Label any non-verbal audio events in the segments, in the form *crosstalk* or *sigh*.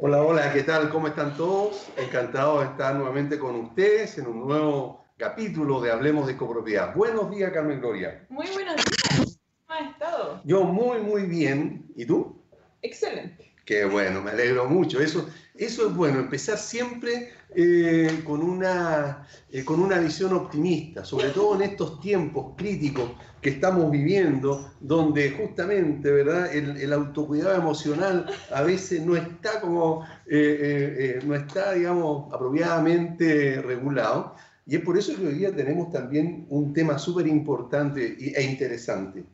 Hola, hola, ¿qué tal? ¿Cómo están todos? Encantado de estar nuevamente con ustedes en un nuevo capítulo de Hablemos de Copropiedad. Buenos días, Carmen Gloria. Muy buenos días. ¿Cómo has estado? Yo muy, muy bien. ¿Y tú? Excelente. Qué bueno, me alegro mucho. Eso, eso es bueno, empezar siempre eh, con, una, eh, con una visión optimista, sobre todo en estos tiempos críticos que estamos viviendo, donde justamente ¿verdad? El, autocuidado emocional a veces no está como, eh, no está, digamos, apropiadamente regulado. Y es por eso que hoy día tenemos también un tema súper importante e interesante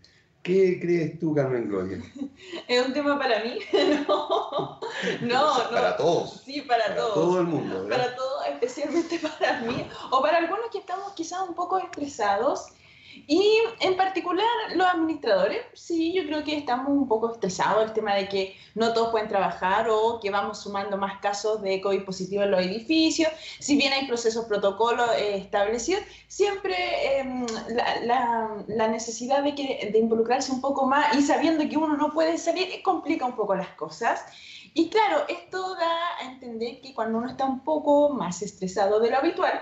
¿Qué crees tú, Carmen Gloria? *laughs* ¿Es un tema para mí? *laughs* no, no, *laughs* no. Para todos. Sí, para, para todos. todo el mundo. ¿verdad? Para todos, especialmente para mí. O para algunos que estamos quizás un poco estresados y en particular los administradores, sí, yo creo que estamos un poco estresados el tema de que no todos pueden trabajar o que vamos sumando más casos de COVID positivo en los edificios. Si bien hay procesos, protocolos eh, establecidos, siempre em, la, la, necesidad de, que, de involucrarse un poco más y sabiendo que uno no puede salir complica un poco las cosas. Y claro, esto da a entender que cuando uno está un poco más estresado de lo habitual,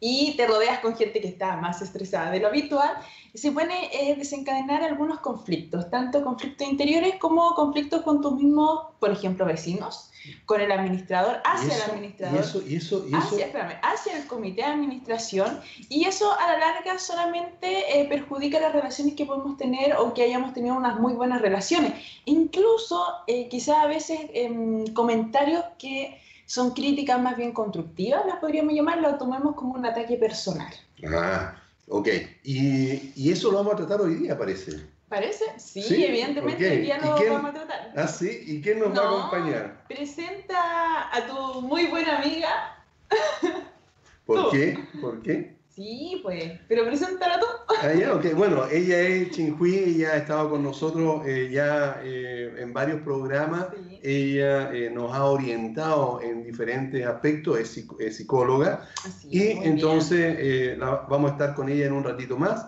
y te rodeas con gente que está más estresada de lo habitual, se pueden eh, desencadenar algunos conflictos, tanto conflictos interiores como conflictos con tus mismos, por ejemplo, vecinos, con el administrador, hacia el administrador, y eso, y Hacia, hacia, el comité de administración, y eso a la larga solamente eh, perjudica las relaciones que podemos tener o que hayamos tenido unas muy buenas relaciones. Incluso eh, quizás a veces em, comentarios que son críticas más bien constructivas, las podríamos llamar, lo tomemos como un ataque personal. Ah, ok. Y, y eso lo vamos a tratar hoy día, parece. ¿Parece? Sí, evidentemente hoy día lo vamos a tratar. Ah, sí. ¿Y quién nos va a acompañar? Presenta a tu muy buena amiga. ¿Por qué? ¿Por qué? Sí, pues, pero preséntala tú. Ah, ya, okay. Bueno, ella es Chinhui, ella ha estado con nosotros eh, ya eh, en varios programas. Ella eh, nos ha orientado en diferentes aspectos, es, psicóloga. y entonces vamos a estar con ella en un ratito más.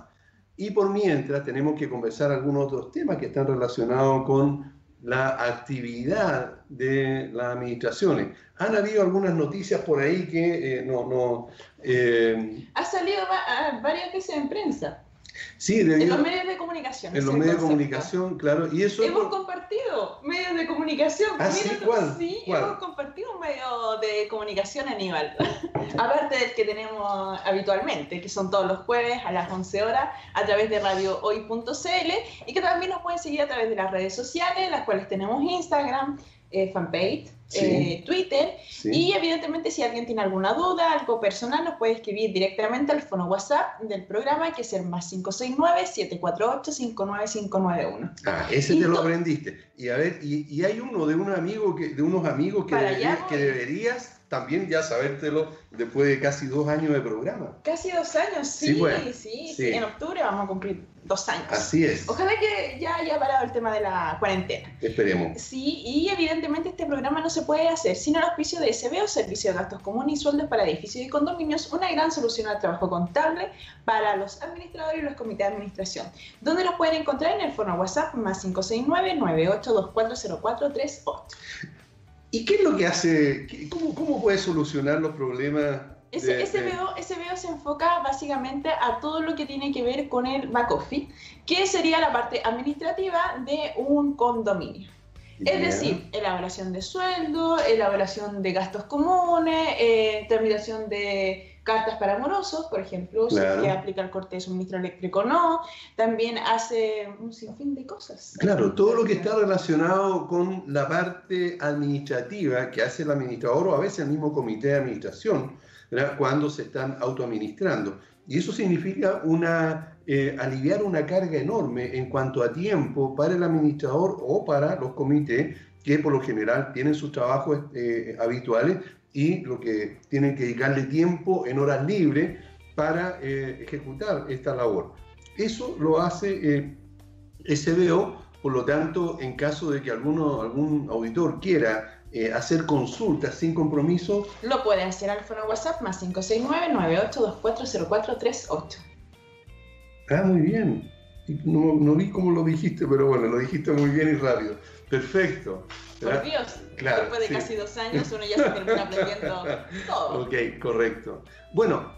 Y por mientras tenemos que conversar algunos otros temas que están relacionados con la actividad de las administraciones. Han habido algunas noticias por ahí que eh, no... no eh, ha salido varias veces en prensa. Sí, en los medios de comunicación. En los medios de comunicación, claro. Y eso hemos compartido medios de comunicación. ¿Ah, sí? ¿Cuál? Sí, hemos compartido un medio de comunicación, Aníbal. *laughs* Aparte del que tenemos habitualmente, que son todos los jueves a las 11 horas a través de radiohoy.cl y que también nos pueden seguir a través de las redes sociales, las cuales tenemos Instagram, eh, fanpage, eh, Twitter. Y evidentemente si alguien tiene alguna duda, algo personal, nos puede escribir directamente al fono WhatsApp del programa, que es el más 569-748-59591. Ah, ese te lo aprendiste. Y a ver, y, hay uno de un amigo que, de unos amigos que, que deberías también ya sabértelo después de casi dos años de programa. Casi dos años, sí, sí, sí, En octubre vamos a cumplir dos años. Así es. Ojalá que ya haya parado el tema de la cuarentena. Esperemos. Sí, y evidentemente este programa no se puede hacer sin el auspicio de SBO, Servicio de Gastos Comunes y Sueldos para Edificios y Condominios, una gran solución al trabajo contable para los administradores y los comités de administración, donde los pueden encontrar en el foro WhatsApp más 569 98240438. ¿Y qué es lo que hace? ¿Cómo, cómo puede solucionar los problemas? Ese, SBO, se enfoca básicamente a todo lo que tiene que ver con el back office, que sería la parte administrativa de un condominio. Es decir, elaboración de sueldo, elaboración de gastos comunes, eh, terminación de cartas para morosos, por ejemplo, si si aplica el corte de suministro eléctrico o no, también hace un sinfín de cosas. Claro, todo lo que está relacionado con la parte administrativa que hace el administrador o a veces el mismo comité de administración, cuando se están autoadministrando. Y eso significa una, eh, aliviar una carga enorme en cuanto a tiempo para el administrador o para los comités que por lo general tienen sus trabajos eh, habituales y lo que tienen que dedicarle tiempo en horas libres para eh, ejecutar esta labor. Eso lo hace eh, SBO, por lo tanto, en caso de que alguno, algún auditor quiera eh, hacer consultas sin compromiso, lo puede hacer al fono WhatsApp más 569-98240438. Ah, muy bien. No, no vi cómo lo dijiste, pero bueno, lo dijiste muy bien y rápido. Perfecto. Por Dios, claro, después de casi dos años uno ya se termina *laughs* aprendiendo todo. Ok, correcto. Bueno.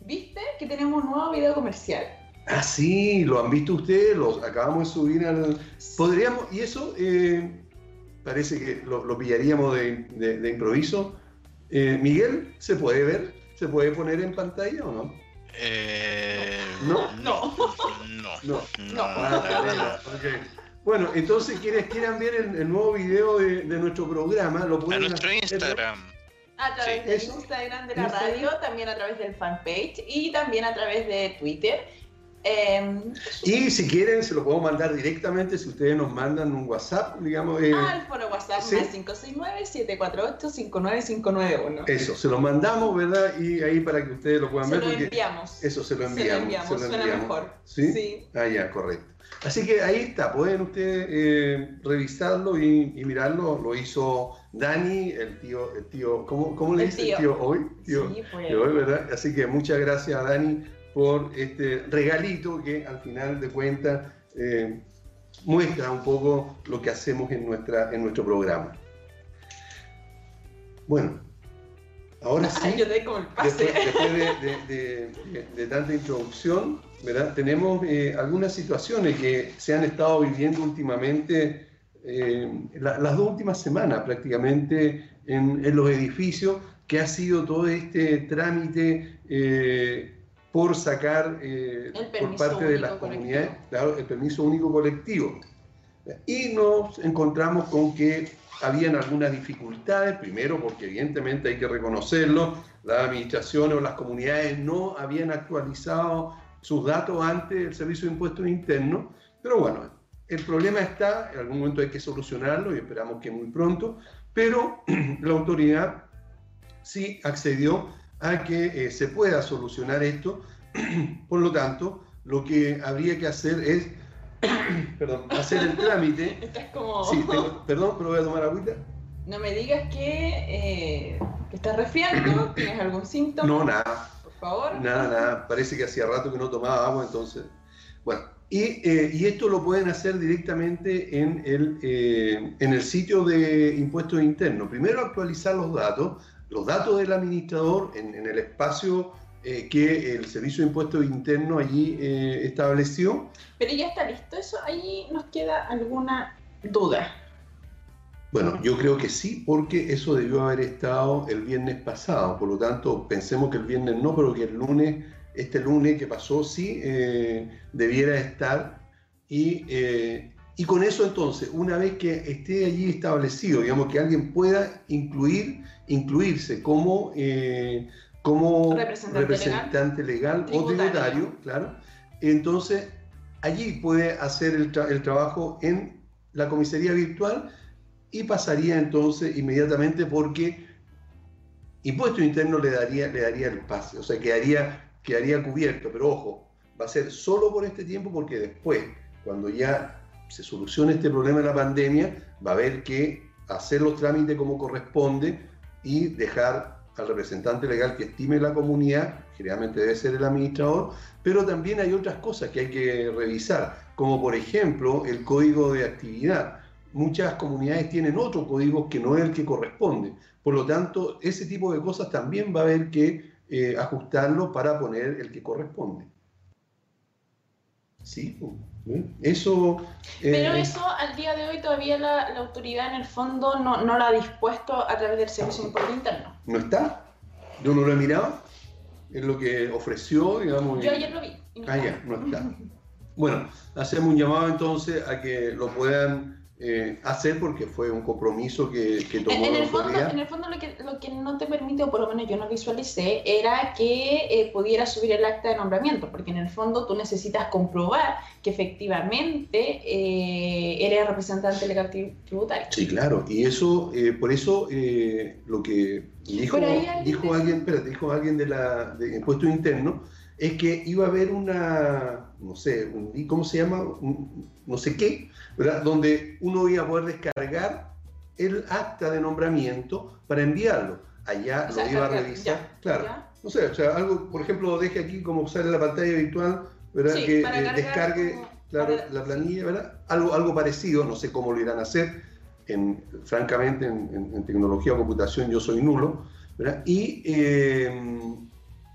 ¿Viste que tenemos un nuevo video comercial? Ah, sí, lo han visto ustedes, los acabamos de subir al... Podríamos, y eso eh, parece que lo, pillaríamos de, improviso. Eh, Miguel, ¿se puede ver? ¿Se puede poner en pantalla o no? Eh, ¿No? No. No. No. No. Ah, bueno, entonces quienes quieran ver el, nuevo video de, nuestro programa, lo pueden A nuestro Instagram. A través del Instagram de la radio, también a través del fanpage y también a través de Twitter. Em, y si quieren, se lo puedo mandar directamente si ustedes nos mandan un WhatsApp, digamos. Eh, ah, el foro WhatsApp ¿sí? 569-748-59591. Eso, se lo mandamos, ¿verdad? Y ahí para que ustedes lo puedan ver. Se lo enviamos. Eso, se lo enviamos. Se lo enviamos, suena mejor. ¿Sí? sí. Ah, ya, correcto. Así que ahí está, pueden ustedes eh, revisarlo y, mirarlo. Lo hizo Dani, el tío, el tío, ¿cómo, cómo le dice el tío hoy? Tío, sí, pues. hoy, ¿verdad? Así que muchas gracias a Dani por este regalito que al final de cuentas eh, muestra un poco lo que hacemos en, nuestra, en nuestro programa. Bueno, ahora *laughs* sí, después, de, tanta introducción, ¿verdad? tenemos eh, algunas situaciones que se han estado viviendo últimamente, eh, las dos últimas semanas prácticamente, en, en, los edificios, que ha sido todo este trámite por sacar eh, por parte de las comunidades el permiso único colectivo. Y nos encontramos con que habían algunas dificultades, primero porque evidentemente hay que reconocerlo, las administraciones o las comunidades no habían actualizado sus datos antes del Servicio de Impuestos Internos, pero bueno, el problema está, en algún momento hay que solucionarlo y esperamos que muy pronto, pero *clears throat* la autoridad sí accedió a que eh, se pueda solucionar esto. *clears throat* Por lo tanto, lo que habría que hacer es *clears throat* perdón, hacer el trámite. *laughs* Estás como... Sí, *laughs* perdón, pero voy a tomar agüita. No me digas que, eh, estás resfriando, tienes algún síntoma. No, nada. Favor. Nada, nada. Parece que hacía rato que no tomaba agua, entonces. Bueno, y, eh, y esto lo pueden hacer directamente en el, en el sitio de impuestos internos. Primero actualizar los datos los datos del administrador en, el espacio eh, que el Servicio de Impuestos Internos allí eh, estableció. Pero ya está listo eso, ahí nos queda alguna duda. Bueno, yo creo que sí, porque eso debió haber estado el viernes pasado, por lo tanto pensemos que el viernes no, pero que el lunes, este lunes que pasó sí eh, debiera estar. Y y con eso entonces, una vez que esté allí establecido, digamos que alguien pueda incluir, incluirse como, eh, como representante, legal, o tributario, claro, entonces allí puede hacer el, el, trabajo en la comisaría virtual y pasaría entonces inmediatamente porque impuesto interno le daría, le daría el pase, o sea, quedaría, quedaría cubierto, pero ojo, va a ser solo por este tiempo porque después, cuando ya se solucione este problema de la pandemia, va a haber que hacer los trámites como corresponde y dejar al representante legal que estime la comunidad, generalmente debe ser el administrador, pero también hay otras cosas que hay que revisar, como por ejemplo el código de actividad. Muchas comunidades tienen otro código que no es el que corresponde. Por lo tanto, ese tipo de cosas también va a haber que eh, ajustarlo para poner el que corresponde. Sí, eso... Pero eh, eso al día de hoy todavía la, autoridad en el fondo no, no, lo ha dispuesto a través del Servicio de Impuesto Interno. ¿No está? Yo no lo he mirado. Es lo que ofreció, digamos. Yo ayer lo vi. ah, ya, no está. bueno, hacemos un llamado entonces a que lo puedan eh, hacer porque fue un compromiso que, que tomó en, el fondo, en el fondo lo que, lo que no te permite, o por lo menos yo no visualicé, era que eh, pudiera subir el acta de nombramiento, porque en el fondo tú necesitas comprobar que efectivamente eh, eres representante legal tributario. Sí, claro, y eso, eh, por eso lo que dijo, dijo alguien, espérate, dijo alguien de la de impuestos internos, es que iba a haber una, no sé, un, ¿cómo se llama? no sé qué, ¿verdad? Donde uno iba a poder descargar el acta de nombramiento para enviarlo. Allá lo iba a revisar. claro. No sé, o sea, algo, por ejemplo, deje aquí como sale la pantalla virtual, ¿verdad? que eh, descargue, claro, la planilla, ¿verdad? Algo, algo parecido, no sé cómo lo irán a hacer. En, francamente, en, en, tecnología o computación yo soy nulo, ¿verdad? Y, eh,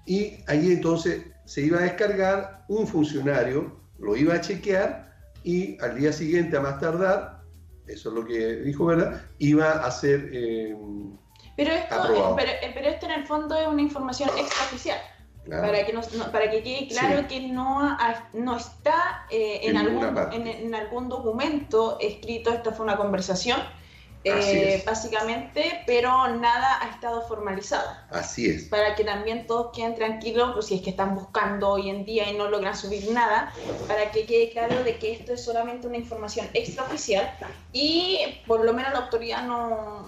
y ahí entonces se iba a descargar un funcionario, lo iba a chequear y al día siguiente, a más tardar, eso es lo que dijo, ¿verdad? Iba a ser eh, pero esto, pero, pero, esto en el fondo es una información extraoficial. Para, que para que quede claro que no, no está eh, en, algún, en, algún documento escrito, esto fue una conversación, eh, básicamente, pero nada ha estado formalizado. Así es. Para que también todos queden tranquilos, pues, si es que están buscando hoy en día y no logran subir nada, para que quede claro de que esto es solamente una información extraoficial y por lo menos la autoridad no,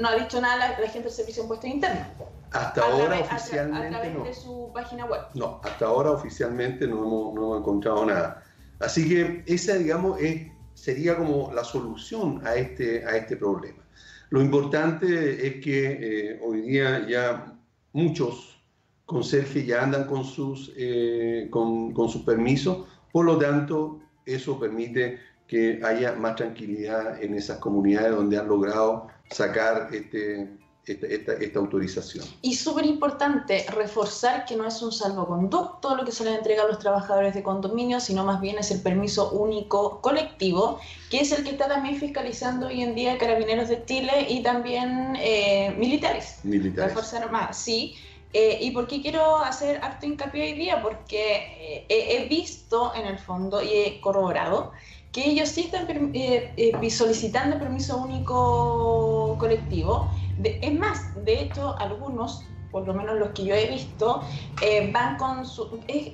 no ha dicho nada la, gente del Servicio de Impuestos Internos. Hasta ahora oficialmente a, través no. de su página web. No, hasta ahora oficialmente no hemos, no hemos encontrado nada. Así que esa, digamos, es, sería como la solución a este, a este problema. Lo importante es que eh, hoy día ya muchos conserjes ya andan con sus, eh, con, con sus permisos, por lo tanto, eso permite que haya más tranquilidad en esas comunidades donde han logrado sacar este, esta, esta, autorización. Y súper importante reforzar que no es un salvoconducto lo que se les entrega a los trabajadores de condominio, sino más bien es el permiso único colectivo, que es el que está también fiscalizando hoy en día Carabineros de Chile y también eh, militares. Militares. Reforzar más, sí. Eh, ¿Y por qué quiero hacer acto hincapié hoy día? Porque eh, he visto en el fondo y he corroborado que ellos sí están eh, eh, solicitando permiso único colectivo. Es más, de hecho, algunos, por lo menos los que yo he visto, eh, van con su... Es,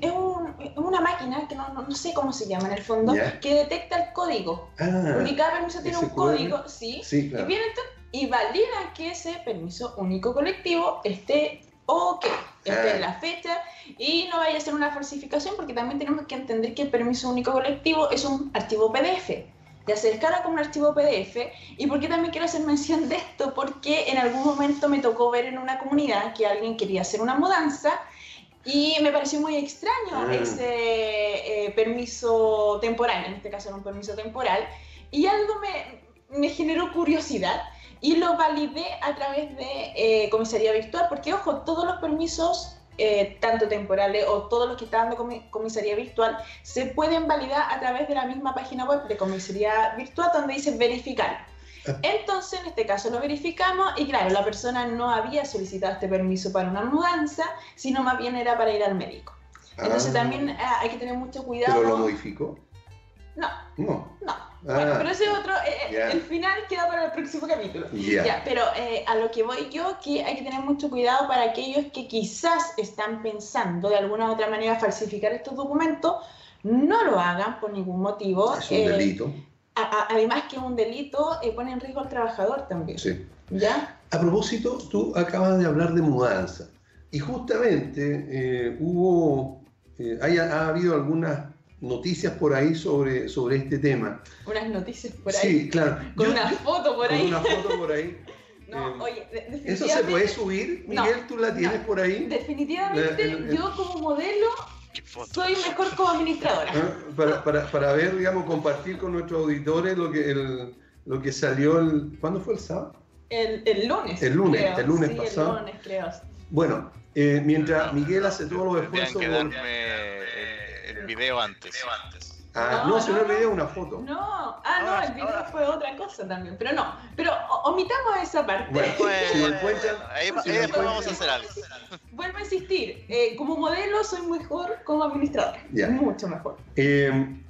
una máquina que no, no, sé cómo se llama en el fondo, que detecta el código. Ah, porque cada permiso tiene un código, ¿sí? sí claro. y, vienen y validan que ese permiso único colectivo esté ok, esté en ah. la fecha y no vaya a ser una falsificación porque también tenemos que entender que el permiso único colectivo es un archivo PDF. Se descarga como un archivo PDF. ¿Y por qué también quiero hacer mención de esto? Porque en algún momento me tocó ver en una comunidad que alguien quería hacer una mudanza y me pareció muy extraño ah. ese eh, permiso temporal, en este caso era un permiso temporal, y algo me, me generó curiosidad y lo validé a través de eh, comisaría virtual, porque ojo, todos los permisos eh, tanto temporales o todos los que están dando comisaría virtual, se pueden validar a través de la misma página web de comisaría virtual donde dice verificar. Ah. Entonces, en este caso lo verificamos y claro, la persona no había solicitado este permiso para una mudanza, sino más bien era para ir al médico. Entonces ah. también ah, hay que tener mucho cuidado. ¿Pero lo modificó? No. No. No. Bueno, ah, pero ese otro, eh, eh, el final queda para el próximo capítulo. Ya, pero eh, a lo que voy yo, que hay que tener mucho cuidado para aquellos que quizás están pensando de alguna u otra manera falsificar estos documentos, no lo hagan por ningún motivo. Es un delito. además que un delito pone en riesgo al trabajador también. Sí. ¿Ya? A propósito, tú acabas de hablar de mudanza y justamente hubo, ha habido algunas noticias por ahí sobre, sobre este tema. Unas noticias por ahí. Sí, claro. *laughs* Con una foto por ahí. Con una foto por ahí. *laughs* No, eh, oye, definitivamente... ¿Eso se puede subir? Miguel, ¿tú la tienes por ahí? Definitivamente, yo como modelo soy mejor como administradora. Ah, para, para, para, ver, digamos, compartir con nuestros auditores lo que, el, lo que salió el... ¿Cuándo fue el sábado? El, el lunes. El lunes, el lunes pasado. El lunes, creo. Bueno, eh, mientras Miguel hace todos los esfuerzos video antes. Ah, no, no, si no el video una foto. No, ah, no, ah, el video fue otra cosa también, pero no, pero omitamos esa parte. Bueno, si encuentran, ahí, después vamos a hacer algo. Vuelvo a insistir, eh, como modelo soy mejor como administrador, mucho mejor. Eh,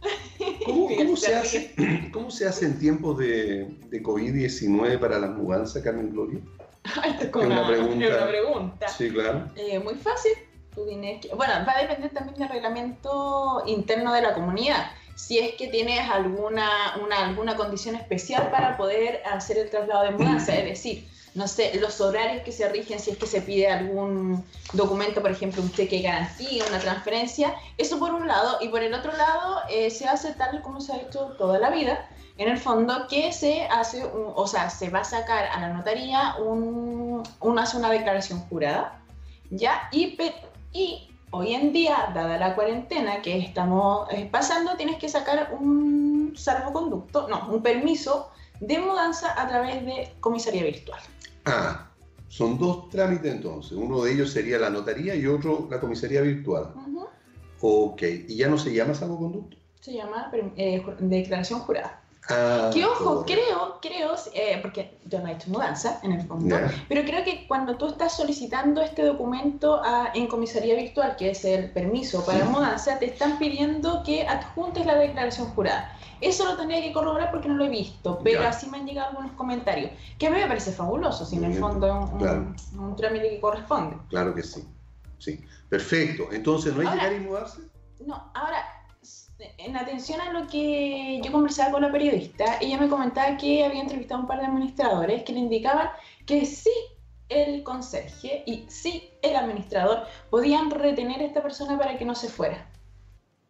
*laughs* ¿cómo, cómo, se hace, ¿Cómo se hace en tiempos de, de COVID-19 para la mudanza, Carmen Gloria? *laughs* es, una, pregunta. una pregunta. Sí, claro. Eh, muy fácil bueno, va a depender también del reglamento interno de la comunidad. Si es que tienes alguna, una, alguna condición especial para poder hacer el traslado de mudanza, es decir, no sé, los horarios que se rigen, si es que se pide algún documento, por ejemplo, un cheque de garantía, una transferencia, eso por un lado, y por el otro lado eh, se hace tal como se ha hecho toda la vida, en el fondo, que se hace, o sea, se va a sacar a la notaría un, una, una declaración jurada, ¿ya? Y y hoy en día, dada la cuarentena que estamos eh, pasando, tienes que sacar un salvoconducto, no, un permiso de mudanza a través de comisaría virtual. Ah, son dos trámites entonces. Uno de ellos sería la notaría y otro la comisaría virtual. Ujú. Ok, ¿y ya no se llama salvoconducto? Se llama eh, declaración jurada. Ah, Que ojo, creo, creo, eh, porque yo no he hecho mudanza en el fondo, pero creo que cuando tú estás solicitando este documento a- en comisaría virtual, que es el permiso para Sí. mudanza, te están pidiendo que adjuntes la declaración jurada. Eso lo tendría que corroborar porque no lo he visto, pero así me han llegado algunos comentarios, que a mí me parece fabuloso, si en el fondo es un, un- claro. un trámite que corresponde. Claro que sí. Sí, perfecto. Entonces, ¿no hay Ahora- llegar y mudarse? No, ahora, en atención a lo que yo conversaba con la periodista, ella me comentaba que había entrevistado a un par de administradores que le indicaban que sí el conserje y sí el administrador podían retener a esta persona para que no se fuera.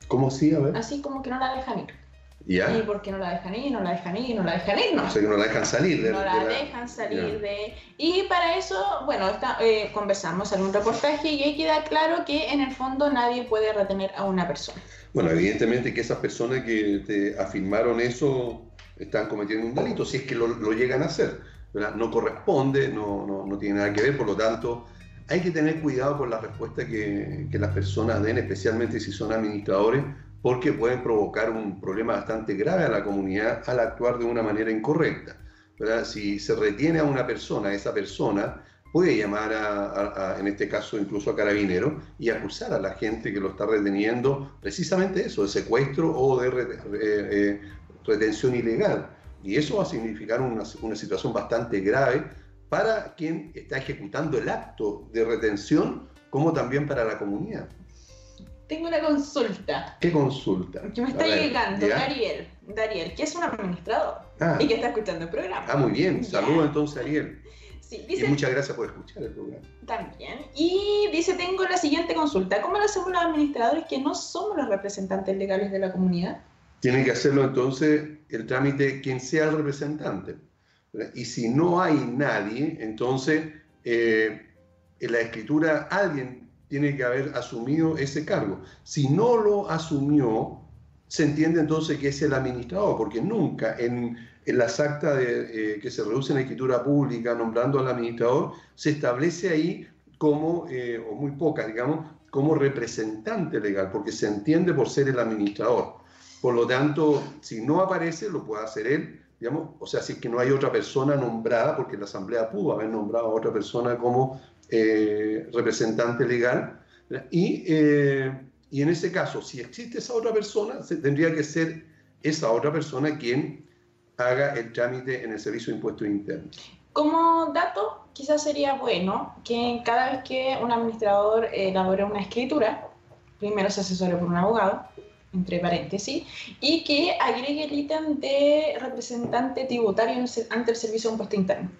¿Cómo sí? A ver. Así como que no la dejan ir. Ya. ¿Y por qué no la dejan ir? No la dejan ir, no la dejan ir, no. O sea que no la dejan salir de, No de la la- dejan salir Ya. de... Y para eso, bueno, está, eh, conversamos en un reportaje y ahí queda claro que en el fondo nadie puede retener a una persona. Bueno, evidentemente que esas personas que te afirmaron eso están cometiendo un delito, si es que lo, lo llegan a hacer. ¿verdad? No corresponde, no, no, no tiene nada que ver, por lo tanto, hay que tener cuidado con la respuesta que, que las personas den, especialmente si son administradores, porque pueden provocar un problema bastante grave a la comunidad al actuar de una manera incorrecta. ¿verdad? Si se retiene a una persona, esa persona puede llamar a, a- a, en este caso incluso a carabineros y acusar a la gente que lo está reteniendo precisamente eso, de secuestro o de re- re- eh, retención ilegal. Y eso va a significar una, una situación bastante grave para quien está ejecutando el acto de retención, como también para la comunidad. Tengo una consulta. ¿Qué consulta? Que me está ver, llegando, ¿ya? Dariel, Dariel, que es un administrador Ah, y que está escuchando el programa. ah, muy bien. Saludos entonces, Ariel. Sí, Y muchas gracias por escuchar el programa. también. Y dice, tengo la siguiente consulta. ¿Cómo lo hacemos los administradores que no somos los representantes legales de la comunidad? Tiene que hacerlo entonces el trámite quien sea el representante. ¿verdad? Y si no hay nadie, entonces eh, en la escritura alguien tiene que haber asumido ese cargo. Si no lo asumió, se entiende entonces que es el administrador, porque nunca en, en las actas de, eh, que se reducen a escritura pública nombrando al administrador, se establece ahí como, eh, o muy pocas, digamos, como representante legal, porque se entiende por ser el administrador. Por lo tanto, si no aparece, lo puede hacer él, digamos, o sea, si es que no hay otra persona nombrada, porque la Asamblea pudo haber nombrado a otra persona como eh, representante legal, y, eh, y en ese caso, si existe esa otra persona, tendría que ser esa otra persona quien haga el trámite en el Servicio de Impuestos Internos. Como dato, quizás sería bueno que cada vez que un administrador eh, elabore una escritura, primero se asesore por un abogado, entre paréntesis, y que agregue el ítem de representante tributario ante el Servicio de Impuesto Interno.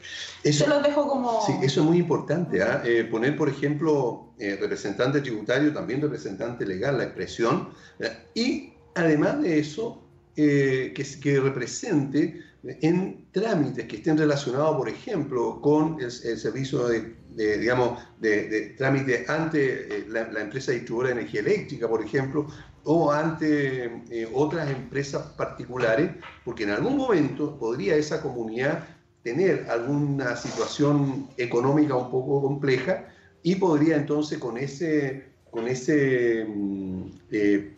Eso, Se los dejo como... Sí, eso es muy importante. ¿ah? Eh, poner, por ejemplo, eh, representante tributario, también representante legal, la expresión. ¿verdad? Y además de eso, eh, que, represente en trámites que estén relacionados, por ejemplo, con el, servicio de, de, digamos, de, de ante eh, la, empresa distribuidora de energía eléctrica, por ejemplo, o ante eh, otras empresas particulares, porque en algún momento podría esa comunidad tener alguna situación económica un poco compleja y podría entonces con ese, con ese mm,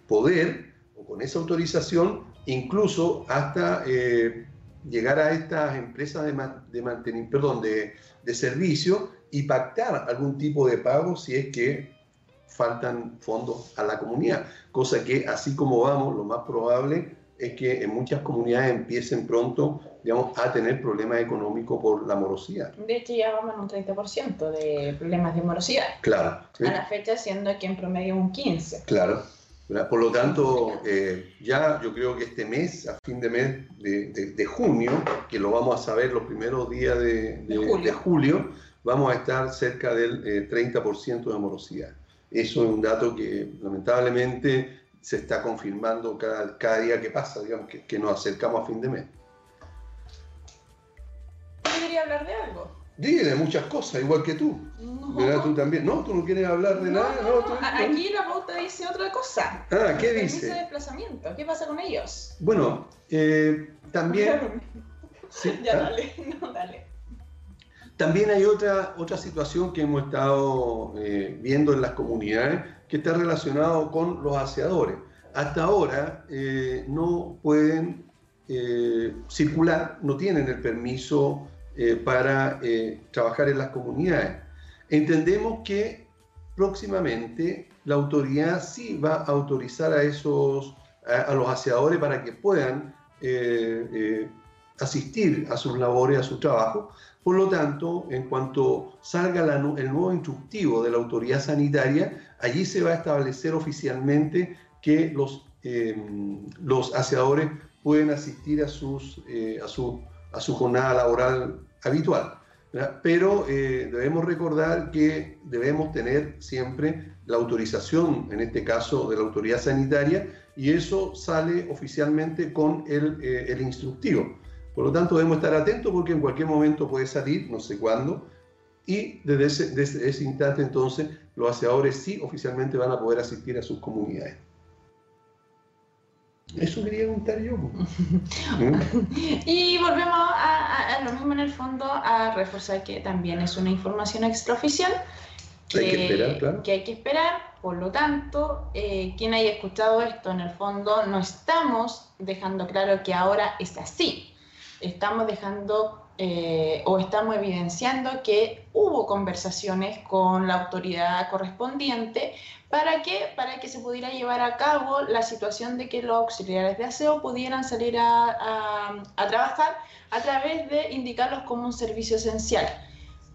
poder o con esa autorización incluso hasta eh, llegar a estas empresas de, ma- de mantenimiento, perdón, de, de servicio y pactar algún tipo de pago si es que faltan fondos a la comunidad, cosa que así como vamos, lo más probable es que en muchas comunidades empiecen pronto, digamos, a tener problemas económicos por la morosidad. De hecho, ya vamos en un 30% de problemas de morosidad. Claro, ¿sí? A la fecha, siendo que en promedio un 15%. claro. ¿Verdad? Por lo tanto, eh, ya yo creo que este mes, a fin de mes de, de- de junio, que lo vamos a saber los primeros días de, julio. vamos a estar cerca del eh, 30% de morosidad. Eso es un dato que lamentablemente se está confirmando cada, cada día que pasa, digamos, que, que nos acercamos a fin de mes. Yo quería hablar de algo. Dile muchas cosas, igual que tú. No. Tú también. No, tú no quieres hablar de nada. No, Aquí la pauta dice otra cosa. Ah, ¿qué dice? Permiso de desplazamiento. ¿Qué pasa con ellos? Bueno, eh, también. *laughs* *laughs* ya, ¿ah? dale, *laughs* no, dale. También hay otra, otra situación que hemos estado eh, viendo en las comunidades que está relacionado con los aseadores. Hasta ahora eh, no pueden circular, no tienen el permiso eh, para eh, trabajar en las comunidades. Entendemos que próximamente la autoridad sí va a autorizar a esos a, los aseadores para que puedan eh, asistir a sus labores, a su trabajo. Por lo tanto, en cuanto salga el nuevo instructivo de la autoridad sanitaria, allí se va a establecer oficialmente que los, los aseadores pueden asistir a, sus, a, su, a su jornada laboral habitual. Pero eh, debemos recordar que debemos tener siempre la autorización, en este caso de la autoridad sanitaria, y eso sale oficialmente con el, eh, instructivo. Por lo tanto, debemos estar atentos porque en cualquier momento puede salir, no sé cuándo, y desde ese, desde ese instante entonces los aseadores sí oficialmente van a poder asistir a sus comunidades. Eso quería contar yo. *laughs* y volvemos a, lo mismo en el fondo, a reforzar que también es una información extraoficial. Que hay que esperar, claro. Que hay que esperar, por lo tanto, eh, quien haya escuchado esto, en el fondo, no estamos dejando claro que ahora es así. Estamos dejando eh, o estamos evidenciando que hubo conversaciones con la autoridad correspondiente ¿Para qué? Para que se pudiera llevar a cabo la situación de que los auxiliares de aseo pudieran salir a, trabajar a través de indicarlos como un servicio esencial.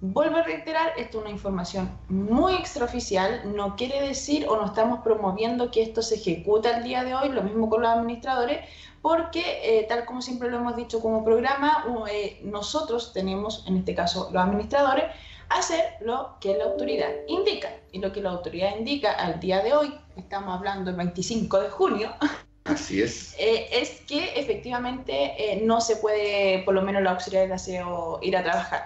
Vuelvo a reiterar, esto es una información muy extraoficial, no quiere decir o no estamos promoviendo que esto se ejecute al día de hoy, lo mismo con los administradores, porque eh, tal como siempre lo hemos dicho como programa, eh, nosotros tenemos, en este caso los administradores, hacer lo que la autoridad indica. Y lo que la autoridad indica al día de hoy, estamos hablando el 25 de junio, Así es. *laughs* Eh, es que efectivamente eh, no se puede, por lo menos la auxiliar de aseo, ir a trabajar.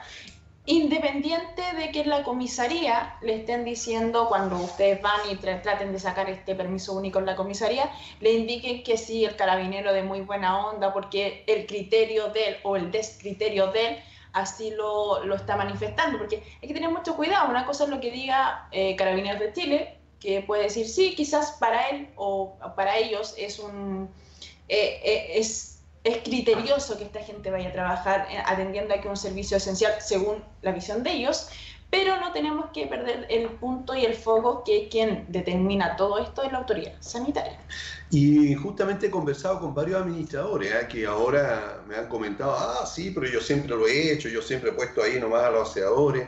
Independiente de que en la comisaría le estén diciendo, cuando ustedes van y traten de sacar este permiso único en la comisaría, le indiquen que sí, el carabinero de muy buena onda, porque el criterio de él o el descriterio de él así lo, lo, está manifestando, porque hay que tener mucho cuidado. Una cosa es lo que diga eh, Carabineros de Chile, que puede decir, sí, quizás para él o para ellos es un... Eh, eh, es, es criterioso que esta gente vaya a trabajar atendiendo a que un servicio esencial según la visión de ellos, pero no tenemos que perder el punto y el foco que quien determina todo esto es la autoridad sanitaria. Y justamente he conversado con varios administradores ¿eh? que ahora me han comentado, ah, sí, pero yo siempre lo he hecho, yo siempre he puesto ahí nomás a los aseadores,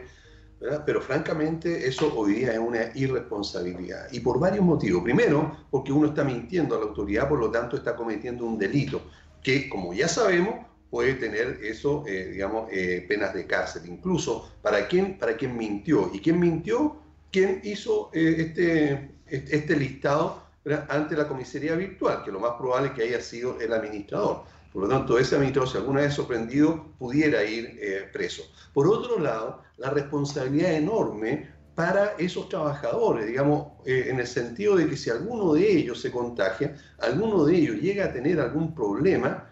pero francamente eso hoy día es una irresponsabilidad y por varios motivos. Primero, porque uno está mintiendo a la autoridad, por lo tanto está cometiendo un delito que, como ya sabemos, puede tener eso, eh, digamos, eh, penas de cárcel, incluso para quien, para quien mintió. ¿Y quién mintió? ¿Quién hizo eh, este, este listado ante la comisaría virtual? Que lo más probable es que haya sido el administrador. Por lo tanto, ese administrador, si alguna vez sorprendido, pudiera ir preso. Por otro lado, la responsabilidad enorme para esos trabajadores, digamos, en el sentido de que si alguno de ellos se contagia, alguno de ellos llega a tener algún problema,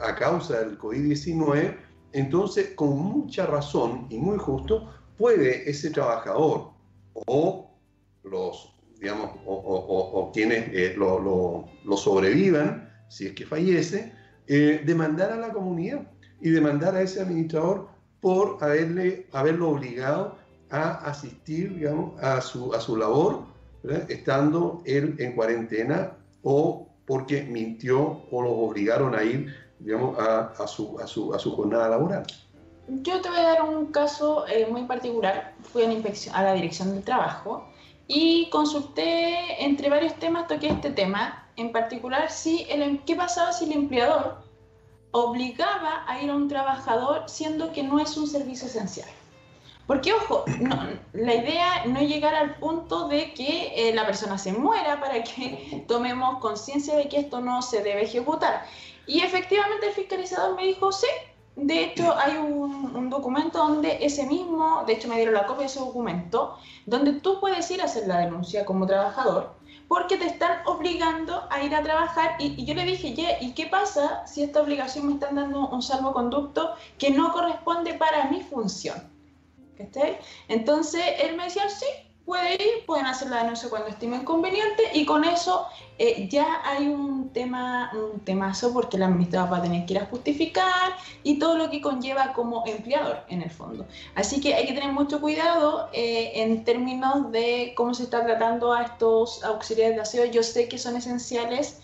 a causa del COVID-19, entonces con mucha razón y muy justo puede ese trabajador o los, digamos, o, quienes eh, lo, sobrevivan, si es que fallece, eh, demandar a la comunidad y demandar a ese administrador por haberle, haberlo obligado a asistir a, su, a su labor, estando él en cuarentena o porque mintió o lo obligaron a ir digamos, a, a, su, a, su, a su jornada laboral. Yo te voy a dar un caso eh, muy particular. Fui a la, inspección, a la dirección del trabajo y consulté entre varios temas, toqué este tema. En particular, si el, qué pasaba si el empleador obligaba a ir a un trabajador siendo que no es un servicio esencial. Porque, ojo, la idea no llegar al punto de que eh, la persona se muera para que *laughs* tomemos conciencia de que esto no se debe ejecutar. Y efectivamente el fiscalizador me dijo, sí, de hecho, hay un, documento donde ese mismo, de hecho me dieron la copia de ese documento, donde tú puedes ir a hacer la denuncia como trabajador, porque te están obligando a ir a trabajar. Y, y yo le dije, ¿y qué pasa si esta obligación me están dando un salvoconducto que no corresponde para mi función? Entonces él me decía, sí, puede ir, pueden hacer la denuncia cuando estimen conveniente y con eso eh, ya hay un tema, un temazo porque el administrador va a tener que ir a justificar y todo lo que conlleva como empleador en el fondo. Así que hay que tener mucho cuidado eh, en términos de cómo se está tratando a estos auxiliares de aseo. Yo sé que son esenciales.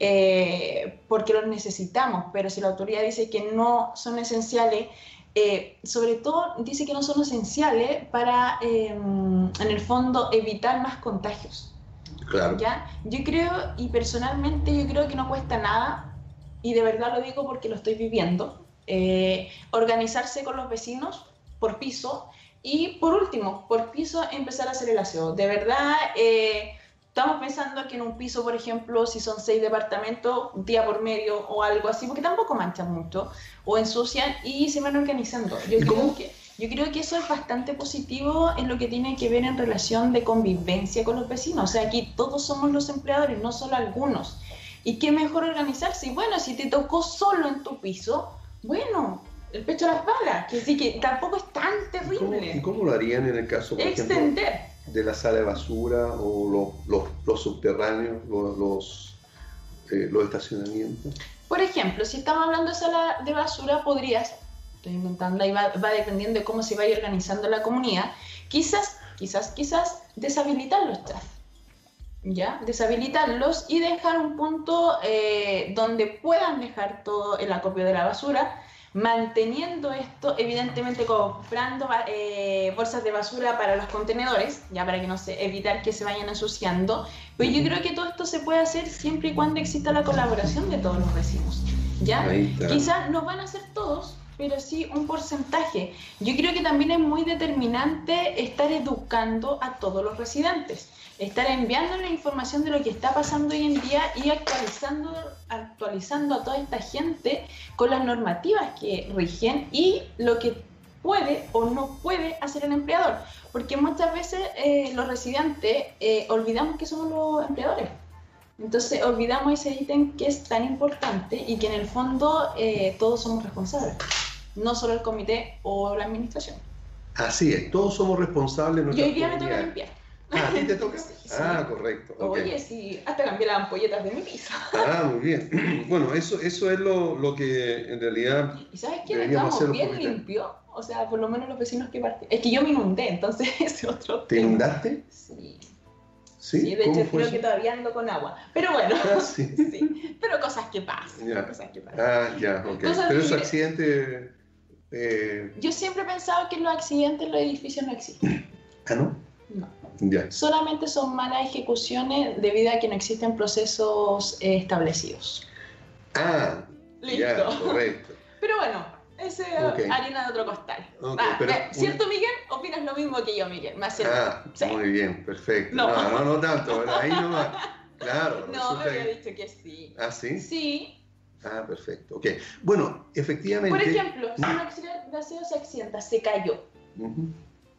Eh, porque los necesitamos, pero si la autoridad dice que no son esenciales, eh, sobre todo dice que no son esenciales para, em, en el fondo, evitar más contagios. Claro. ¿ya? Yo creo, y personalmente yo creo que no cuesta nada, y de verdad lo digo porque lo estoy viviendo, eh, organizarse con los vecinos por piso y por último, por piso empezar a hacer el aseo. De verdad, eh, Estamos pensando que en un piso, por ejemplo, si son seis departamentos, día por medio o algo así, porque tampoco manchan mucho, o ensucian y se van organizando. Yo, creo que, yo creo que eso es bastante positivo en lo que tiene que ver en relación de convivencia con los vecinos. O sea, aquí todos somos los empleadores, no solo algunos. ¿Y qué mejor organizarse? Y bueno, si te tocó solo en tu piso, bueno, el pecho a las balas, que sí que tampoco es tan terrible. ¿Y cómo, lo harían en el caso, por Extender de la sala de basura o los, subterráneos, los, eh, los, estacionamientos? Por ejemplo, si estamos hablando de sala de basura, podrías, estoy inventando, ahí va, va dependiendo de cómo se vaya organizando la comunidad, quizás, quizás, quizás deshabilitar los ¿ya? Deshabilitarlos y dejar un punto eh, donde puedan dejar todo el acopio de la basura manteniendo esto, evidentemente comprando eh, bolsas de basura para los contenedores, ya para que no se evitar que se vayan ensuciando. Pero yo creo que todo esto se puede hacer siempre y cuando exista la colaboración de todos los vecinos. ¿ya? Quizás no van a ser todos, pero sí un porcentaje. Yo creo que también es muy determinante estar educando a todos los residentes estar enviando la información de lo que está pasando hoy en día y actualizando, actualizando a toda esta gente con las normativas que rigen y lo que puede o no puede hacer el empleador. Porque muchas veces eh, los residentes eh, olvidamos que somos los empleadores. Entonces olvidamos ese ítem que es tan importante y que en el fondo eh, todos somos responsables, no solo el comité o la administración. Así es, todos somos responsables. Yo hoy día me toca limpiar. Ah, ¿a ti te *laughs* toca? Ah, correcto. Oye, sí, hasta cambié las ampolletas de mi piso. Ah, muy bien. *clears throat* Bueno, eso, eso es lo, lo que en realidad. ¿Y sabes qué? Estamos bien limpio. O sea, por lo menos los vecinos que partieron. Es que yo me inundé, entonces *laughs* es otro. ¿Te inundaste? Sí. Sí, sí de hecho creo que todavía ando con agua. Pero bueno, ah, sí. *laughs* sí. Pero cosas que pasan. Ya. Cosas que pasan. Ah, ya, ok. Pero esos accidentes. Eh... Yo siempre he pensado que los accidentes en los edificios no existen. ¿Ah, no? No. Solamente son malas ejecuciones debido a que no existen procesos eh, establecidos. Ah, Listo. correcto. *laughs* Pero bueno, ese es harina de otro costal. Ah, ¿Cierto, Miguel? ¿Opinas lo mismo que yo, Miguel? Me ah, muy bien, perfecto. No, no, no, tanto. Ahí no *laughs* Claro. No, me había dicho que sí. ¿Ah, sí? Sí. Ah, perfecto. Ok. Bueno, efectivamente. Por ejemplo, si un accidente de aseo se accidenta, se cayó.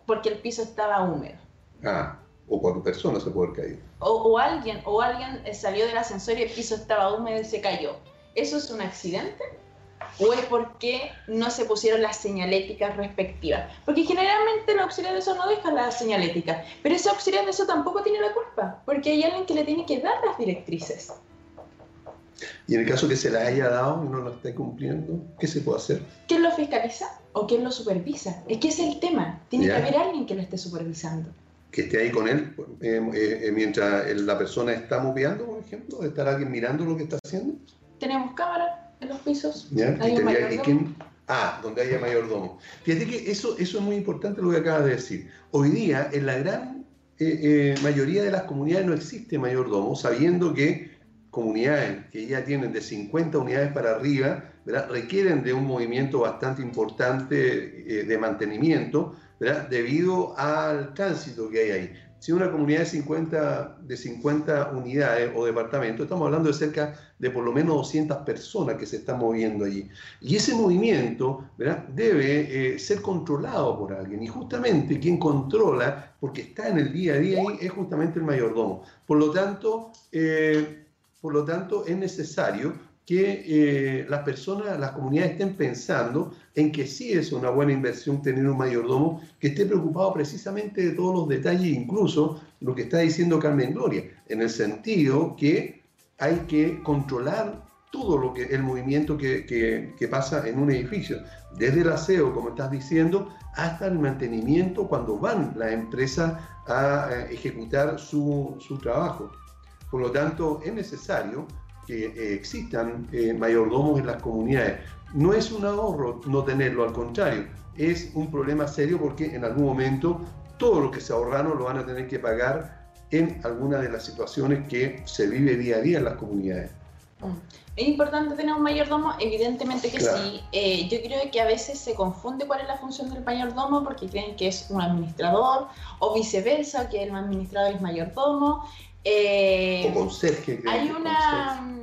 Porque el piso estaba húmedo. Ah, o cuatro personas se puede caer. O, alguien, o alguien salió del ascensor y el piso estaba húmedo y se cayó. ¿Eso es un accidente? ¿O es porque no se pusieron las señaléticas respectivas? Porque generalmente el auxiliar de eso no deja la señalética, pero ese auxiliar de eso tampoco tiene la culpa, porque hay alguien que le tiene que dar las directrices. Y en el caso que se la haya dado y no lo esté cumpliendo, ¿qué se puede hacer? ¿Quién lo fiscaliza o quién lo supervisa? Es que es el tema. Tiene que haber alguien que lo esté supervisando que esté ahí con él eh, eh, eh, mientras la persona está moviendo, por ejemplo, estar alguien mirando lo que está haciendo. Tenemos cámara en los pisos. ¿Ya? ¿Y Ah, donde haya mayordomo. Fíjate que eso, eso es muy importante lo que acabas de decir. Hoy día, en la gran mayoría de las comunidades no existe mayordomo, sabiendo que comunidades que ya tienen de 50 unidades para arriba requieren de un movimiento bastante importante de mantenimiento debido al tránsito que hay ahí. si una comunidad de 50, de 50 unidades o departamentos, estamos hablando de cerca de por lo menos 200 personas que se están moviendo allí. Y ese movimiento debe eh, ser controlado por alguien. Y justamente quien controla, porque está en el día a día ahí, es justamente el mayordomo. Por lo tanto, eh, por lo tanto es necesario que eh, las personas, las comunidades estén pensando en que sí es una buena inversión tener un mayordomo que esté preocupado precisamente de todos los detalles, incluso lo que está diciendo Carmen Gloria, en el sentido que hay que controlar todo lo que el movimiento que, que, pasa en un edificio, desde el aseo, como estás diciendo, hasta el mantenimiento cuando van las empresas a, ejecutar su, su trabajo. Por lo tanto, es necesario que eh, existan eh, mayordomos en las comunidades. No es un ahorro no tenerlo, al contrario, es un problema serio porque en algún momento todo lo que se ahorraron lo van a tener que pagar en alguna de las situaciones que se vive día a día en las comunidades. ¿Es importante tener un mayordomo? Evidentemente que sí. Eh, yo creo que a veces se confunde cuál es la función del mayordomo porque creen que es un administrador o viceversa, que el administrador es mayordomo. Eh, o conserje. Hay una,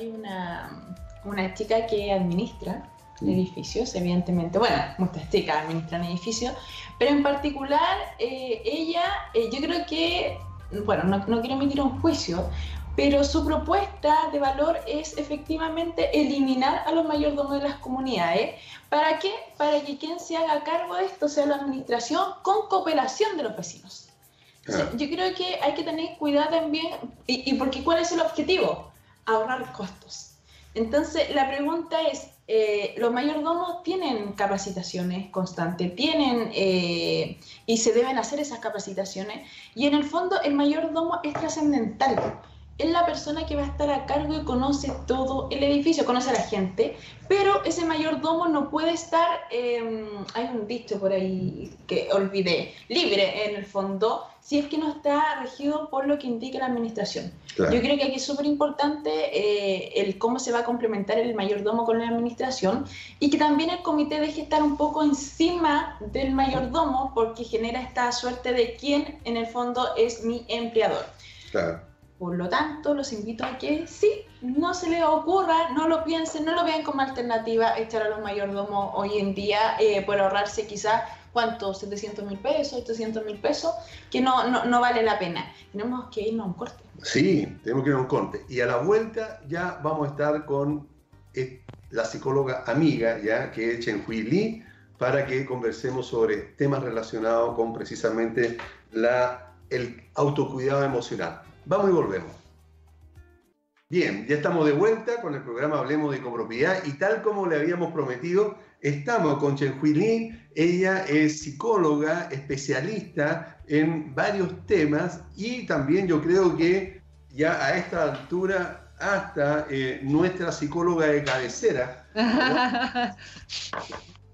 hay una, una chica que administra mm. edificios, evidentemente. Bueno, muchas chicas administran edificios, pero en particular eh, ella, eh, yo creo que, bueno, no, no quiero emitir un juicio, pero su propuesta de valor es efectivamente eliminar a los mayordomos de las comunidades. ¿Para qué? Para que quien se haga cargo de esto sea la administración con cooperación de los vecinos yo creo que hay que tener cuidado también, y, porque ¿cuál es el objetivo? Ahorrar costos. Entonces, la pregunta es, eh, los mayordomos tienen capacitaciones constantes, tienen eh, y se deben hacer esas capacitaciones, y en el fondo el mayordomo es trascendental. Es la persona que va a estar a cargo y conoce todo el edificio, conoce a la gente, pero ese mayordomo no puede estar, em, hay un dicho por ahí que olvidé, libre en el fondo, si es que no está regido por lo que indica la administración. Yo creo que aquí es súper importante eh, el cómo se va a complementar el mayordomo con la administración y que también el comité deje estar un poco encima del mayordomo porque genera esta suerte de quién en el fondo es mi empleador. Claro. Por lo tanto, los invito a que sí, no se les ocurra, no lo piensen, no lo vean como alternativa echar a los mayordomos hoy en día eh, por ahorrarse quizás, ¿cuánto? 700 mil pesos, 800 mil pesos, que no, no, vale la pena. Tenemos que irnos a un corte. Sí, tenemos que ir a un corte. Y a la vuelta ya vamos a estar con eh, la psicóloga amiga, ya que es Chen Hui Li, para que conversemos sobre temas relacionados con precisamente la, el autocuidado emocional. Vamos y volvemos. Bien, ya estamos de vuelta con el programa Hablemos de Copropiedad y tal como le habíamos prometido, estamos con Chen Hui Ella es psicóloga, especialista en varios temas y también yo creo que ya a esta altura hasta eh, nuestra psicóloga de cabecera. *laughs*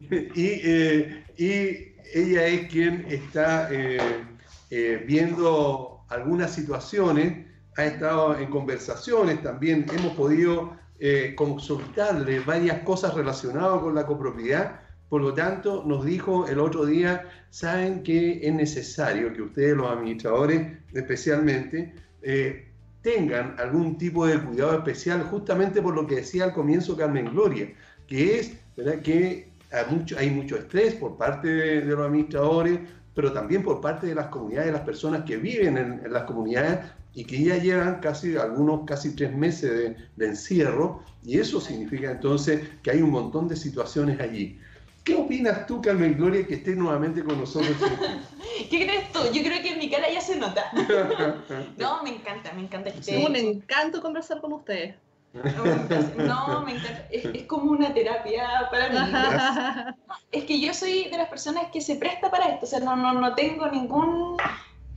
Eh, y, ella es quien está eh, viendo algunas situaciones, ha estado en conversaciones también, hemos podido eh, consultarle varias cosas relacionadas con la copropiedad, por lo tanto nos dijo el otro día, saben que es necesario que ustedes los administradores especialmente eh, tengan algún tipo de cuidado especial, justamente por lo que decía al comienzo Carmen Gloria, que es que hay mucho, hay mucho estrés por parte de los administradores, pero también por parte de las comunidades, de las personas que viven en, las comunidades y que ya llevan casi algunos casi tres meses de, encierro y eso significa entonces que hay un montón de situaciones allí. ¿Qué opinas tú, Carmen Gloria, que estés nuevamente con nosotros? *laughs* ¿Qué crees tú? Yo creo que en mi cara ya se nota. *laughs* no, me encanta, me encanta. Es un encanto conversar con ustedes. *laughs* No, me encanta. Es, como una terapia para mí. Es que yo soy de las personas que se presta para esto. O sea, no, no, no tengo ningún.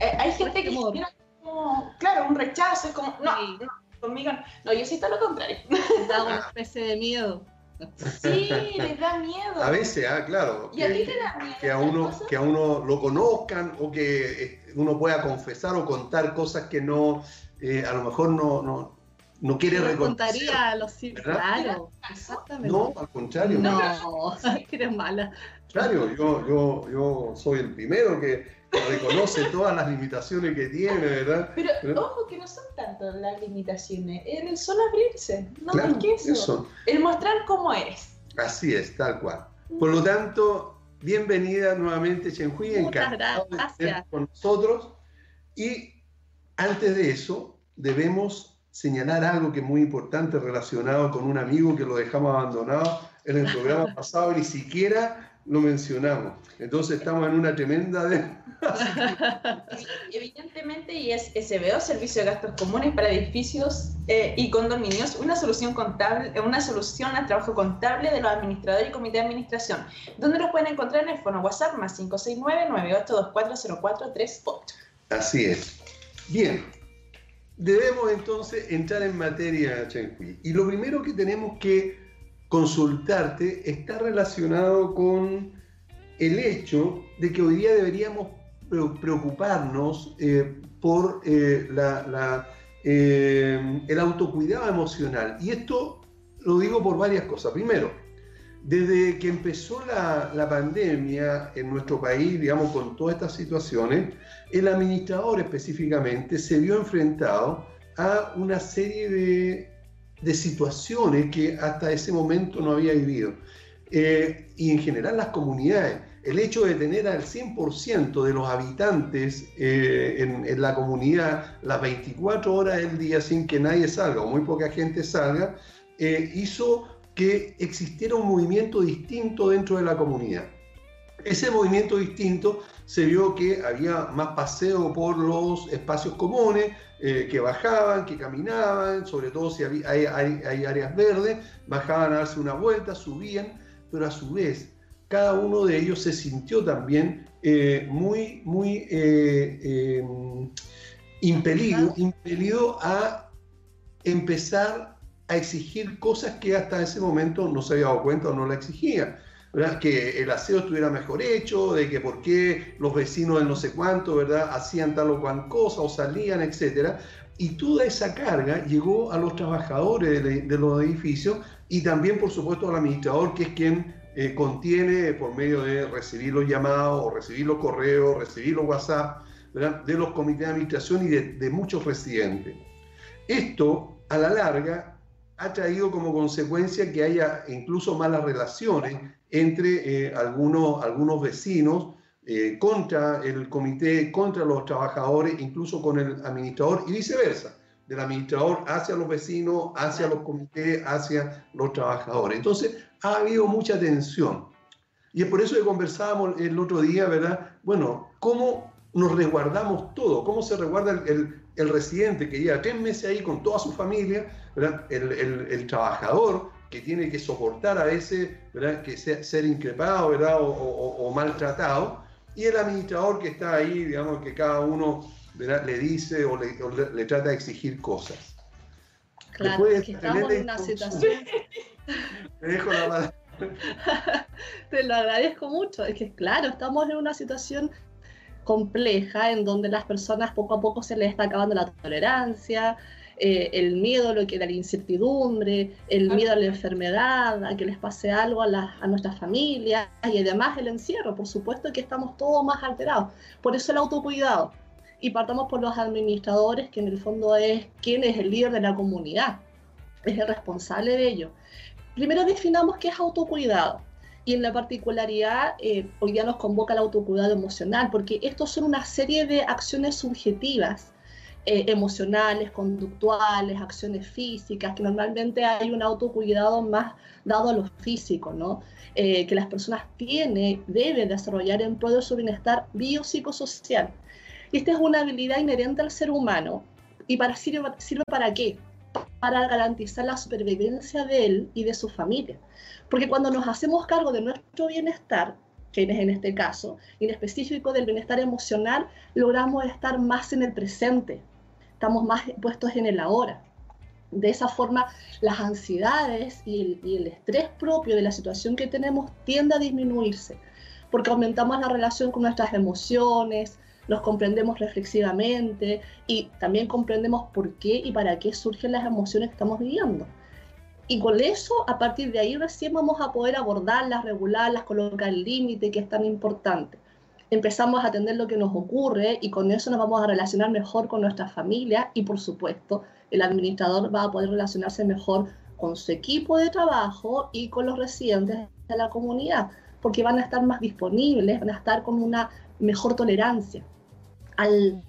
Eh, hay gente que como, claro, un rechazo. Es como, no, no, conmigo no. No, yo sí todo lo contrario. Da una *laughs* especie de miedo. Sí, les da miedo. A veces, ah, claro. ¿Y a ti te da miedo? Que a, uno, que a uno lo conozcan o que eh, uno pueda confesar o contar cosas que no, eh, a lo mejor no, no, no quiere No reconocer. contaría a los. Claro, exactamente. No, al contrario. No, *laughs* que eres mala. Al contrario, yo, yo, yo soy el primero que, que reconoce todas las limitaciones que tiene, ¿verdad? Pero Pero- ojo que no son tanto las limitaciones, el solo abrirse, no Claro, más que eso. eso. El mostrar cómo eres. Así es, tal cual. Por lo tanto, bienvenida nuevamente, Chenhui, encantado de gracias. estar con nosotros. Y antes de eso, debemos señalar algo que es muy importante relacionado con un amigo que lo dejamos abandonado en el programa *laughs* pasado ni siquiera lo mencionamos. Entonces estamos en una tremenda... De... *laughs* Evidentemente, y es SBO, Servicio de Gastos Comunes para Edificios eh, y Condominios, una solución contable, eh, una solución al trabajo contable de los administradores y comité de administración, donde los pueden encontrar en el fono WhatsApp más 569-98240438. Así es. Bien, debemos entonces entrar en materia, Chenhui. Y lo primero que tenemos que consultarte está relacionado con el hecho de que hoy día deberíamos pre- preocuparnos eh, por eh, eh, el autocuidado emocional. Y esto lo digo por varias cosas. Primero, desde que empezó la, la pandemia en nuestro país, digamos, con todas estas situaciones, el administrador específicamente se vio enfrentado a una serie de, de situaciones que hasta ese momento no había vivido. Eh, y en general las comunidades, el hecho de tener al 100% de los habitantes eh, en, en la comunidad las 24 horas del día sin que nadie salga o muy poca gente salga, eh, hizo que existiera un movimiento distinto dentro de la comunidad. Ese movimiento distinto se vio que había más paseo por los espacios comunes, eh, que bajaban, que caminaban, sobre todo si había, hay, hay- hay áreas verdes, bajaban a darse una vuelta, subían, pero a su vez cada uno de ellos se sintió también eh, muy, muy eh, eh, impelido, impelido a empezar a exigir cosas que hasta ese momento no se había dado cuenta o no la exigía. ¿Verdad? Que el aseo estuviera mejor hecho, de que por qué los vecinos del no sé cuánto, ¿verdad? Hacían tal o cual cosa o salían, etcétera. Y toda esa carga llegó a los trabajadores de, de los edificios y también, por supuesto, al administrador, que es quien eh, contiene por medio de recibir los llamados o recibir los correos, recibir los WhatsApp, de los comités de administración y de, de muchos residentes. Esto, a la larga, ha traído como consecuencia que haya incluso malas relaciones entre eh, algunos, algunos vecinos eh, contra el comité, contra los trabajadores, incluso con el administrador y viceversa, del administrador hacia los vecinos, hacia los comités, hacia los trabajadores. Entonces, ha habido mucha tensión. Y es por eso que conversábamos el otro día, ¿verdad? Bueno, ¿cómo nos resguardamos todo? ¿Cómo se resguarda el, el, residente que lleva tres meses ahí con toda su familia, ¿verdad? El, el trabajador que tiene que soportar a veces, ¿verdad? Que sea, ser increpado, ¿verdad? O, o, o, maltratado, y el administrador que está ahí, digamos, que cada uno ¿verdad? le dice o le, o le, le trata de exigir cosas. Claro, es que estamos en una situación... *laughs* Te dejo la palabra. *laughs* Te lo agradezco mucho. Es que, claro, estamos en una situación compleja en donde las personas poco a poco se les está acabando la tolerancia, eh, el miedo, lo que era la incertidumbre, el miedo a la enfermedad, a que les pase algo a, la, a nuestras familias y además el encierro. Por supuesto que estamos todos más alterados. Por eso el autocuidado. Y partamos por los administradores, que en el fondo es quien es el líder de la comunidad, es el responsable de ello. Primero definamos qué es autocuidado. Y en la particularidad, eh, hoy día nos convoca el autocuidado emocional, porque estos son una serie de acciones subjetivas, eh, emocionales, conductuales, acciones físicas, que normalmente hay un autocuidado más dado a lo físico, ¿no? Eh, que las personas tienen, deben desarrollar en pro de su bienestar biopsicosocial. Y esta es una habilidad inherente al ser humano. ¿Y para, sirve, sirve para qué? Para garantizar la supervivencia de él y de su familia. Porque cuando nos hacemos cargo de nuestro bienestar, que es en este caso, y en específico del bienestar emocional, logramos estar más en el presente, estamos más puestos en el ahora. De esa forma, las ansiedades y el, estrés propio de la situación que tenemos tiende a disminuirse, porque aumentamos la relación con nuestras emociones, nos comprendemos reflexivamente y también comprendemos por qué y para qué surgen las emociones que estamos viviendo. Y con eso, a partir de ahí recién vamos a poder abordarlas, regularlas, colocar el límite, que es tan importante. Empezamos a atender lo que nos ocurre y con eso nos vamos a relacionar mejor con nuestra familia y, por supuesto, el administrador va a poder relacionarse mejor con su equipo de trabajo y con los residentes de la comunidad, porque van a estar más disponibles, van a estar con una mejor tolerancia. Al,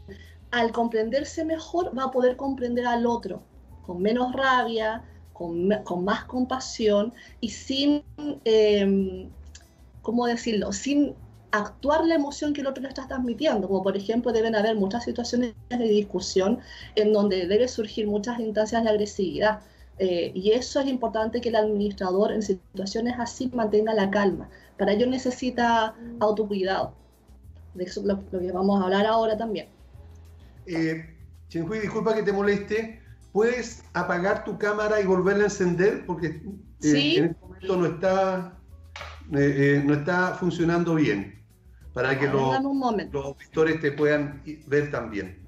al comprenderse mejor, va a poder comprender al otro, con menos rabia, con, más compasión y sin, eh, ¿cómo decirlo?, sin actuar la emoción que el otro le está transmitiendo, como por ejemplo deben haber muchas situaciones de discusión en donde debe surgir muchas instancias de agresividad. Eh, y eso es importante que el administrador en situaciones así mantenga la calma. Para ello necesita autocuidado. De eso es lo, que vamos a hablar ahora también. Eh, disculpa que te moleste, ¿Puedes apagar tu cámara y volverla a encender? Porque eh, en este momento no está, eh, eh, no está funcionando bien. Para que los, los auditores te puedan ver también.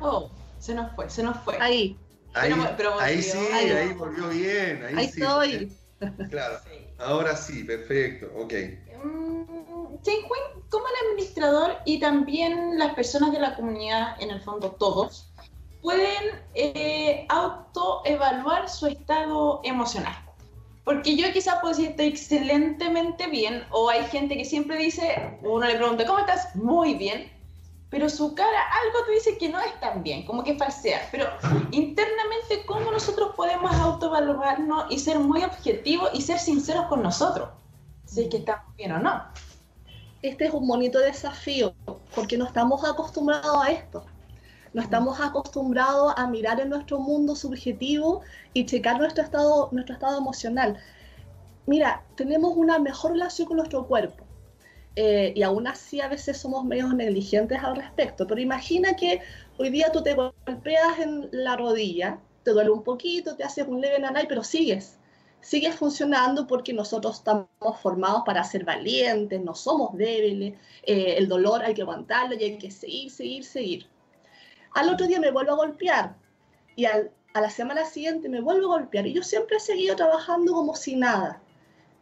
Oh, se nos fue, se nos fue. Ahí. Ahí, ahí sí, ahí, volvió bien. Ahí, estoy. Claro. Ahora sí, perfecto. Ok. ¿cómo el administrador y también las personas de la comunidad, en el fondo todos, pueden eh, autoevaluar su estado emocional? Porque yo quizás puedo decir estoy excelentemente bien, o hay gente que siempre dice, uno le pregunta, ¿cómo estás? Muy bien, pero su cara algo te dice que no es tan bien, como que falsea. Pero internamente, ¿cómo nosotros podemos autoevaluarnos y ser muy objetivos y ser sinceros con nosotros? Si es que estamos bien o no este es un bonito desafío, porque no estamos acostumbrados a esto. No estamos acostumbrados a mirar en nuestro mundo subjetivo y checar nuestro estado, nuestro estado emocional. Mira, tenemos una mejor relación con nuestro cuerpo. Eh, y aún así a veces somos medio negligentes al respecto. Pero imagina que hoy día tú te golpeas en la rodilla, te duele un poquito, te haces un leve nanay, pero sigues sigue funcionando porque nosotros estamos formados para ser valientes, no somos débiles, eh, el dolor hay que aguantarlo y hay que seguir, seguir, seguir. Al otro día me vuelvo a golpear y a la semana siguiente me vuelvo a golpear y yo siempre he seguido trabajando como si nada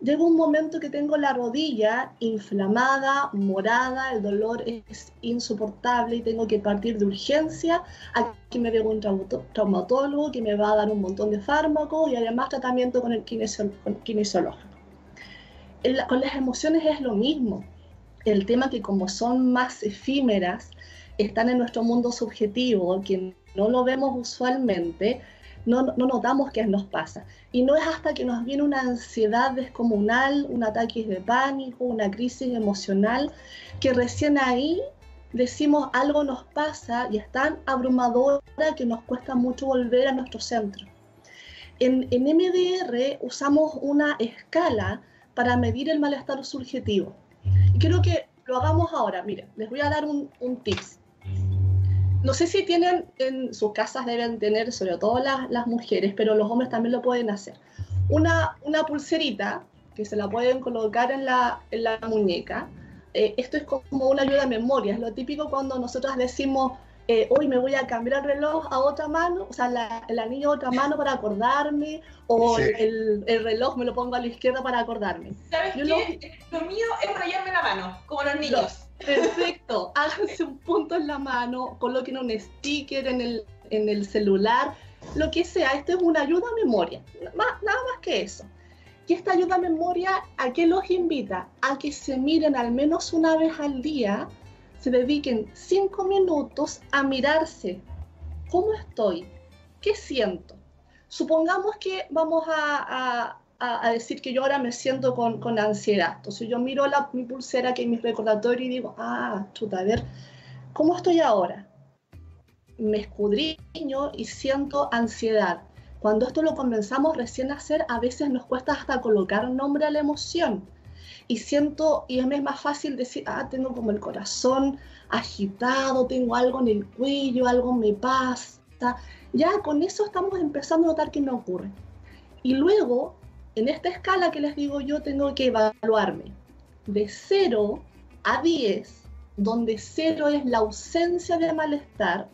llega un momento que tengo la rodilla inflamada, morada, el dolor es insoportable y tengo que partir de urgencia. Aquí me veo un traumatólogo que me va a dar un montón de fármacos y además tratamiento con el kinesiológico. con las emociones es lo mismo. El tema que como son más efímeras, están en nuestro mundo subjetivo, que no lo vemos usualmente, no, notamos qué nos pasa. Y no es hasta que nos viene una ansiedad descomunal, un ataque de pánico, una crisis emocional, que recién ahí decimos algo nos pasa y es tan abrumadora que nos cuesta mucho volver a nuestro centro. En, en MDR usamos una escala para medir el malestar subjetivo. Y quiero que lo hagamos ahora. Miren, les voy a dar un, un tips no sé si tienen en sus casas, deben tener, sobre todo las, mujeres, pero los hombres también lo pueden hacer. Una, una pulserita que se la pueden colocar en la, en la muñeca. Eh, esto es como una ayuda a memoria. Es lo típico cuando nosotros decimos, eh, hoy me voy a cambiar el reloj a otra mano, o sea, el anillo a otra mano para acordarme, o el, el, reloj me lo pongo a la izquierda para acordarme. ¿Sabes qué? Lo... mío es rayarme la mano, como los niños. Perfecto, *laughs* háganse un punto en la mano, coloquen un sticker en el, en el celular, lo que sea, esto es una ayuda a memoria, nada más que eso. Y esta ayuda a memoria, ¿a qué los invita? A que se miren al menos una vez al día, se dediquen cinco minutos a mirarse. ¿Cómo estoy? ¿Qué siento? Supongamos que vamos a, a, decir que yo ahora me siento con, con ansiedad. Entonces yo miro la, mi pulsera que es mi recordatorio y digo, ah, chuta, a ver, ¿cómo estoy ahora? Me escudriño y siento ansiedad. Cuando esto lo comenzamos recién a hacer, a veces nos cuesta hasta colocar nombre a la emoción. Y siento, y es más fácil decir, ah, tengo como el corazón agitado, tengo algo en el cuello, algo me pasa. Ya con eso estamos empezando a notar que me ocurre Y luego, en esta escala que les digo yo, tengo que evaluarme de 0 a 10, donde 0 es la ausencia de malestar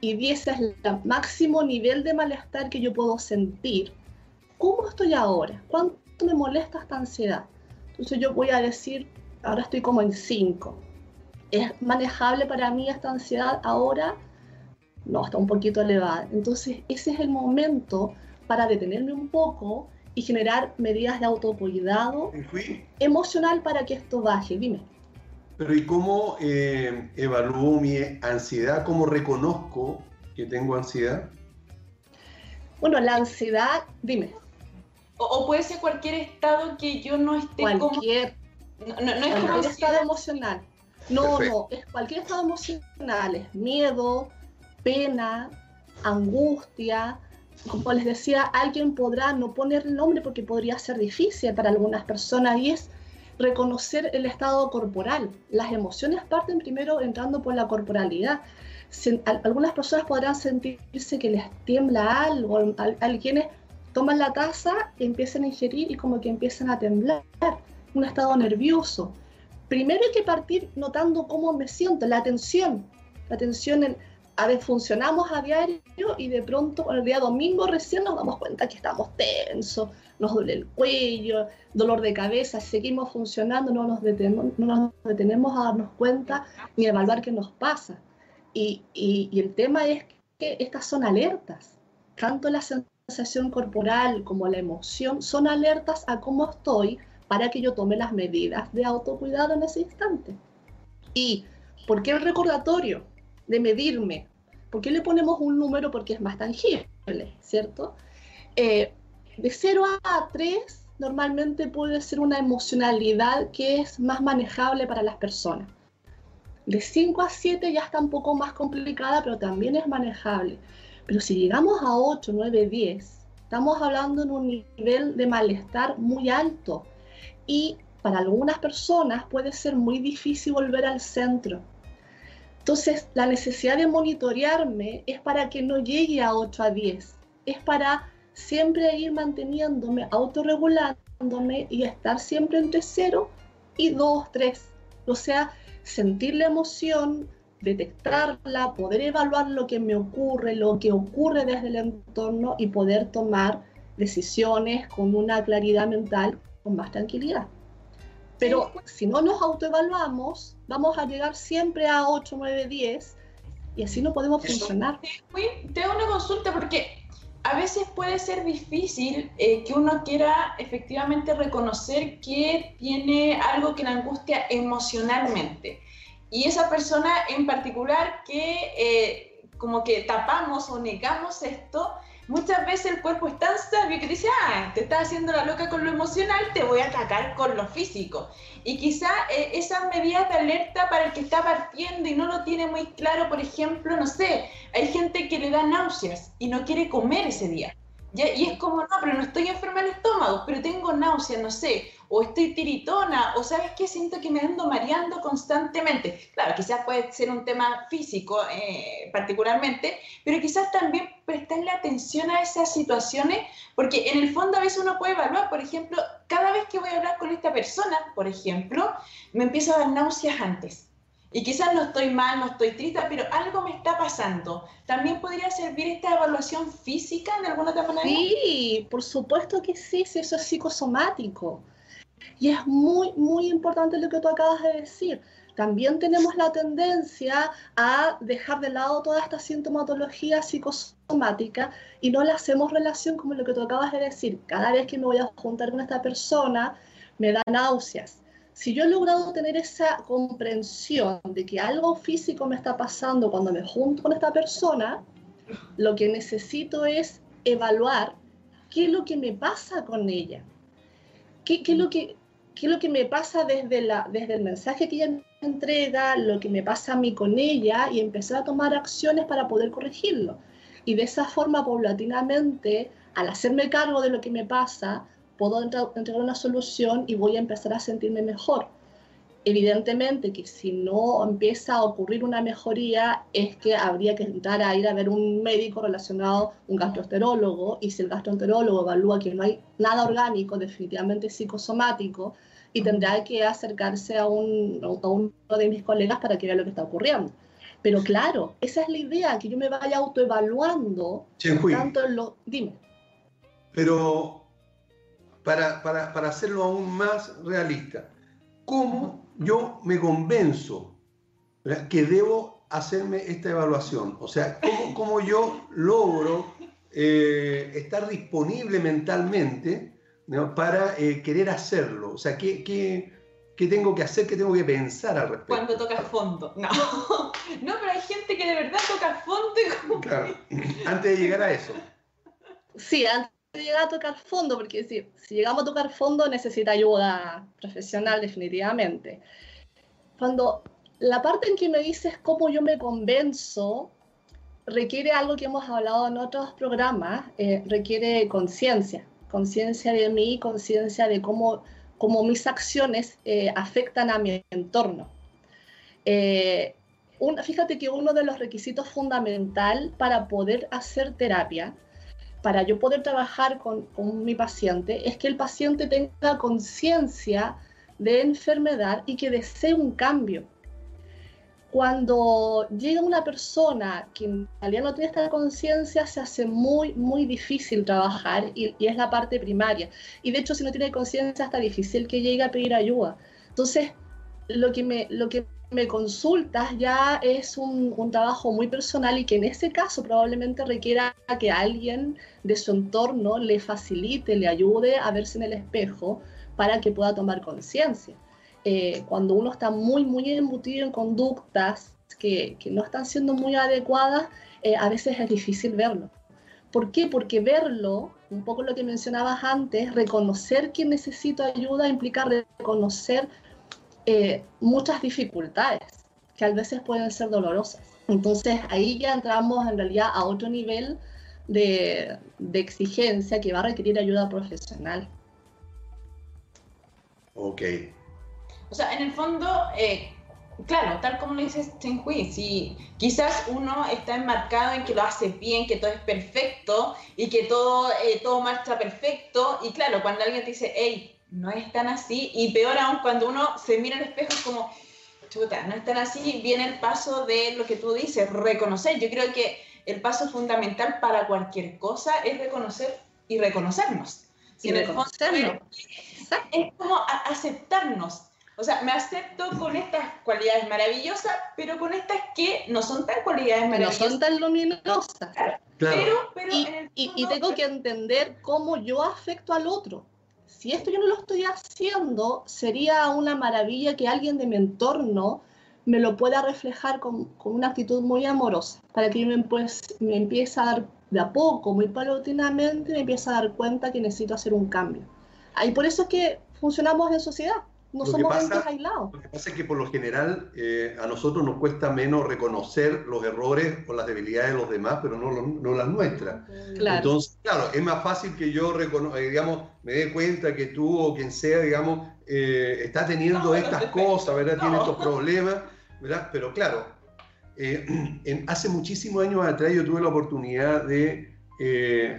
y 10 es el máximo nivel de malestar que yo puedo sentir. ¿Cómo estoy ahora? ¿Cuánto me molesta esta ansiedad? Entonces yo voy a decir, ahora estoy como en 5. ¿Es manejable para mí esta ansiedad ahora? No, está un poquito elevada. Entonces ese es el momento para detenerme un poco y generar medidas de autocuidado emocional para que esto baje. Dime. Pero ¿y cómo eh, evalúo mi ansiedad? ¿Cómo reconozco que tengo ansiedad? Bueno, la ansiedad, dime. O, puede ser cualquier estado que yo no esté cualquier, No, no, es cualquier estado emocional. No, no, es cualquier estado emocional. Es miedo, pena, angustia, como les decía, alguien podrá no poner el nombre porque podría ser difícil para algunas personas y es reconocer el estado corporal. Las emociones parten primero entrando por la corporalidad. algunas personas podrán sentirse que les tiembla algo, alguienes toman la taza, empiezan a ingerir y como que empiezan a temblar, un estado nervioso. Primero hay que partir notando cómo me siento, la tensión, la tensión en a veces funcionamos a diario y de pronto el día domingo recién nos damos cuenta que estamos tensos, nos duele el cuello, dolor de cabeza, seguimos funcionando, no nos detenemos, no nos detenemos a darnos cuenta ni a evaluar qué nos pasa. Y, y, y el tema es que estas son alertas, tanto la sensación corporal como la emoción son alertas a cómo estoy para que yo tome las medidas de autocuidado en ese instante. ¿Y por qué el recordatorio? de medirme. ¿Por qué le ponemos un número? Porque es más tangible, ¿cierto? Eh, de 0 a 3 normalmente puede ser una emocionalidad que es más manejable para las personas. De 5 a 7 ya está un poco más complicada, pero también es manejable. Pero si llegamos a 8, 9, 10, estamos hablando en un nivel de malestar muy alto. Y para algunas personas puede ser muy difícil volver al centro. Entonces, la necesidad de monitorearme es para que no llegue a 8 a 10, es para siempre ir manteniéndome, autorregulándome y estar siempre entre 0 y 2, 3. O sea, sentir la emoción, detectarla, poder evaluar lo que me ocurre, lo que ocurre desde el entorno y poder tomar decisiones con una claridad mental, con más tranquilidad. Pero si no nos autoevaluamos, vamos a llegar siempre a 8, 9, 10 y así no podemos funcionar. Tengo una consulta porque a veces puede ser difícil eh, que uno quiera efectivamente reconocer que tiene algo que le angustia emocionalmente. Y esa persona en particular que eh, como que tapamos o negamos esto, muchas veces el cuerpo es tan sabio que dice, ah, te estás haciendo la loca con lo emocional, te voy a atacar con lo físico. Y quizá eh, esas medidas de alerta para el que está partiendo y no lo tiene muy claro, por ejemplo, no sé, hay gente que le da náuseas y no quiere comer ese día. Y es como, no, pero no estoy enferma del estómago, pero tengo náuseas, no sé, o estoy tiritona, o sabes qué, siento que me ando mareando constantemente. Claro, quizás puede ser un tema físico eh, particularmente, pero quizás también prestarle atención a esas situaciones, porque en el fondo a veces uno puede evaluar, por ejemplo, cada vez que voy a hablar con esta persona, por ejemplo, me empiezo a dar náuseas antes y quizás no estoy mal, no estoy triste, pero algo me está pasando. ¿También podría servir esta evaluación física de alguna otra manera? Sí, por supuesto que sí, si eso es psicosomático. Y es muy, muy importante lo que tú acabas de decir. También tenemos la tendencia a dejar de lado toda esta sintomatología psicosomática y no le hacemos relación como lo que tú acabas de decir. Cada vez que me voy a juntar con esta persona, me da náuseas si yo he logrado tener esa comprensión de que algo físico me está pasando cuando me junto con esta persona, lo que necesito es evaluar qué es lo que me pasa con ella, qué, es, lo que, qué es lo que me pasa desde, la, desde el mensaje que ella me entrega, lo que me pasa a mí con ella y empezar a tomar acciones para poder corregirlo. Y de esa forma, paulatinamente, al hacerme cargo de lo que me pasa, puedo entregar una solución y voy a empezar a sentirme mejor. Evidentemente que si no empieza a ocurrir una mejoría es que habría que entrar a ir a ver un médico relacionado, un gastroenterólogo, y si el gastroenterólogo evalúa que no hay nada orgánico, definitivamente psicosomático, y tendrá que acercarse a, un, a uno de mis colegas para que vea lo que está ocurriendo. Pero claro, esa es la idea, que yo me vaya autoevaluando. Tanto en lo... Dime. Pero para, para, para hacerlo aún más realista, ¿cómo yo me convenzo que debo hacerme esta evaluación? O sea, ¿cómo, cómo yo logro eh, estar disponible mentalmente para eh, querer hacerlo? O sea, ¿qué, ¿qué, qué, tengo que hacer? ¿Qué tengo que pensar al respecto? Cuando toca fondo. No. *laughs* no, pero hay gente que de verdad toca fondo y como... Claro, antes de llegar a eso. Sí, antes de llegar a tocar fondo, porque si, si llegamos a tocar fondo necesita ayuda profesional definitivamente. Cuando la parte en que me dices cómo yo me convenzo, requiere algo que hemos hablado en otros programas, eh, requiere conciencia conciencia de mí, conciencia de cómo, cómo, mis acciones eh, afectan a mi entorno. Eh, fíjate que uno de los requisitos fundamental para poder hacer terapia, para yo poder trabajar con, mi paciente, es que el paciente tenga conciencia de enfermedad y que desee un cambio cuando llega una persona que en realidad no tiene esta conciencia, se hace muy, muy difícil trabajar y, es la parte primaria. Y de hecho, si no tiene conciencia, está difícil que llegue a pedir ayuda. Entonces, lo que me, lo que me consultas ya es un, trabajo muy personal y que en ese caso probablemente requiera que alguien de su entorno le facilite, le ayude a verse en el espejo para que pueda tomar conciencia. Eh, cuando uno está muy, muy embutido en conductas que, que no están siendo muy adecuadas, eh, a veces es difícil verlo. ¿Por qué? Porque verlo, un poco lo que mencionabas antes, reconocer que necesito ayuda implica reconocer eh, muchas dificultades que a veces pueden ser dolorosas. Entonces ahí ya entramos en realidad a otro nivel de, de exigencia que va a requerir ayuda profesional. Ok, o sea, en el fondo, eh, claro, tal como lo dice Hui, si quizás uno está enmarcado en que lo hace bien, que todo es perfecto y que todo, eh, todo marcha perfecto, y claro, cuando alguien te dice, hey, no es tan así, y peor aún cuando uno se mira en el espejo es como, chuta, no es tan así, viene el paso de lo que tú dices, reconocer. Yo creo que el paso fundamental para cualquier cosa es reconocer y reconocernos. Y en el fondo es como aceptarnos o sea, me acepto con estas cualidades maravillosas, pero con estas que no son tan cualidades maravillosas. No son tan luminosas. Pero, y, tengo que entender cómo yo afecto al otro. Si esto yo no lo estoy haciendo, sería una maravilla que alguien de mi entorno me lo pueda reflejar con, con una actitud muy amorosa, para que yo me, pues, me empiece a dar de a poco, muy paulatinamente, me empiece a dar cuenta que necesito hacer un cambio. Y por eso es que funcionamos en sociedad no somos entes aislados. Lo que pasa es que por lo general eh, a nosotros nos cuesta menos reconocer los errores o las debilidades de los demás, pero no, no las nuestras. Entonces, claro, es más fácil que yo eh, digamos, me dé cuenta que tú o quien sea, digamos, eh, está teniendo estas cosas, ¿verdad? Tiene estos problemas, ¿verdad? Pero claro, *clears throat* en, hace muchísimos años atrás yo tuve la oportunidad de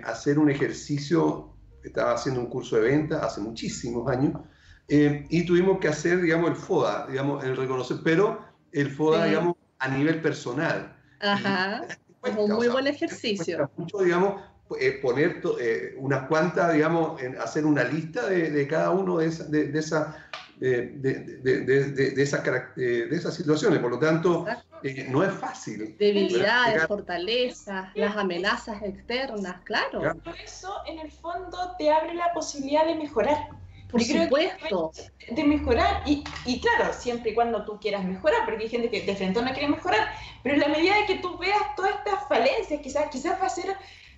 hacer un ejercicio, estaba haciendo un curso de venta hace muchísimos años, eh, y tuvimos que hacer, digamos, el FODA, digamos, el reconocer, pero el FODA, digamos, a nivel personal. Ajá, es un muy buen ejercicio. Mucho, digamos, eh, poner eh, unas cuantas, digamos, en hacer una lista de, de cada uno de, esa, de, de, esa, de, de, esa, de, esas situaciones. Por lo tanto, no es fácil. Debilidades, fortalezas, las amenazas externas, claro. Por eso, en el fondo, te abre la posibilidad de mejorar. Por supuesto. de mejorar. Y, y, claro, siempre y cuando tú quieras mejorar, porque hay gente que de frente no quiere mejorar, pero en la medida de que tú veas todas estas falencias, quizás, quizás va a ser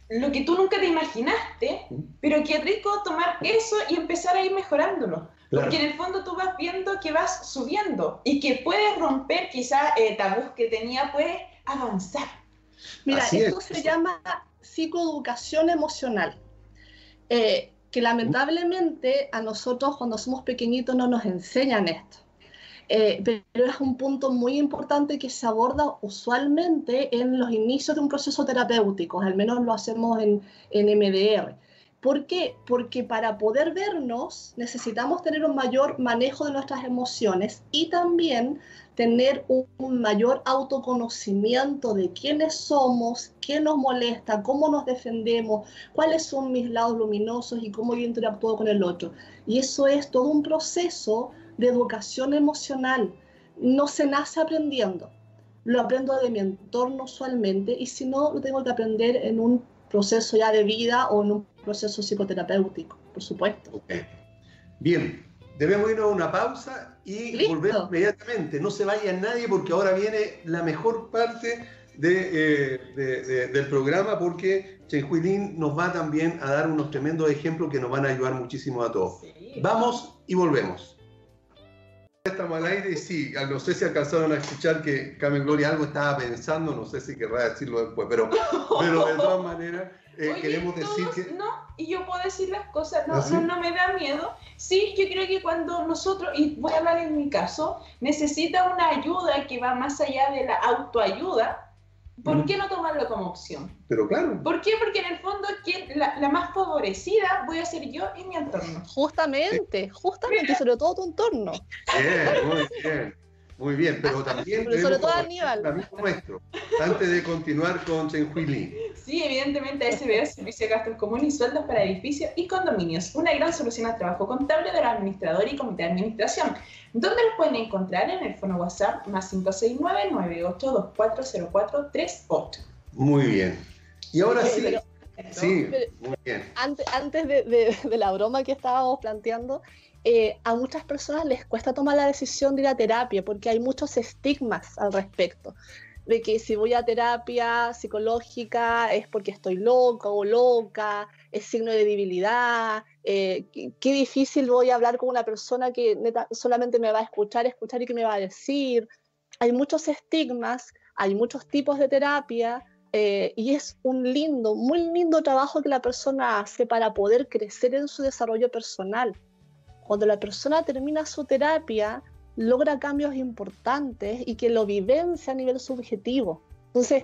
lo que tú nunca te imaginaste, pero qué rico tomar eso y empezar a ir mejorándolo. Porque en el fondo tú vas viendo que vas subiendo y que puedes romper quizás eh, tabús que tenía, puedes avanzar. Mira, esto se llama psicoeducación emocional. Eh, que lamentablemente a nosotros cuando somos pequeñitos no nos enseñan esto. Eh, pero es un punto muy importante que se aborda usualmente en los inicios de un proceso terapéutico, al menos lo hacemos en, en MDR. ¿Por qué? Porque para poder vernos necesitamos tener un mayor manejo de nuestras emociones y también tener un, mayor autoconocimiento de quiénes somos, qué nos molesta, cómo nos defendemos, cuáles son mis lados luminosos y cómo yo interactúo con el otro. Y eso es todo un proceso de educación emocional. No se nace aprendiendo, lo aprendo de mi entorno usualmente y si no, lo tengo que aprender en un proceso ya de vida o en un proceso psicoterapéutico, por supuesto. Bien, debemos irnos a una pausa y volver inmediatamente. No se vaya nadie porque ahora viene la mejor parte eh, de, del programa porque Chen Huilin nos va también a dar unos tremendos ejemplos que nos van a ayudar muchísimo a todos. Vamos y volvemos. Estamos al aire y sí, no sé si alcanzaron a escuchar que Carmen Gloria algo estaba pensando, no sé si querrá decirlo después, pero, pero de todas maneras eh, queremos decir que... No, y yo puedo decir las cosas, no, ¿Ah, no, no, me da miedo. Sí, yo creo que cuando nosotros, y voy a hablar en mi caso, necesita una ayuda que va más allá de la autoayuda, ¿por qué no tomarlo como opción? Pero claro. ¿Por qué? Porque en el fondo la, la, más favorecida voy a ser yo y mi entorno. Justamente, justamente, sobre todo tu entorno. Bien, muy bien. Muy bien, pero también pero sobre todo Aníbal. nuestro, antes de continuar con Chen Hui Sí, evidentemente SBS, Servicio de Gastos Comunes y Sueldos para Edificios y Condominios, una gran solución al trabajo contable de la administradora y comité de administración, donde los pueden encontrar en el fono WhatsApp más 569-98240438. Muy bien. Y ahora sí, sí, muy bien. Antes, antes de, de la broma que estábamos planteando, eh, a muchas personas les cuesta tomar la decisión de ir a terapia porque hay muchos estigmas al respecto. De que si voy a terapia psicológica es porque estoy loca o loca, es signo de debilidad, eh, qué, difícil voy a hablar con una persona que solamente me va a escuchar, escuchar y que me va a decir. Hay muchos estigmas, hay muchos tipos de terapia, eh, y es un lindo, muy lindo trabajo que la persona hace para poder crecer en su desarrollo personal cuando la persona termina su terapia, logra cambios importantes y que lo vivencia a nivel subjetivo. Entonces,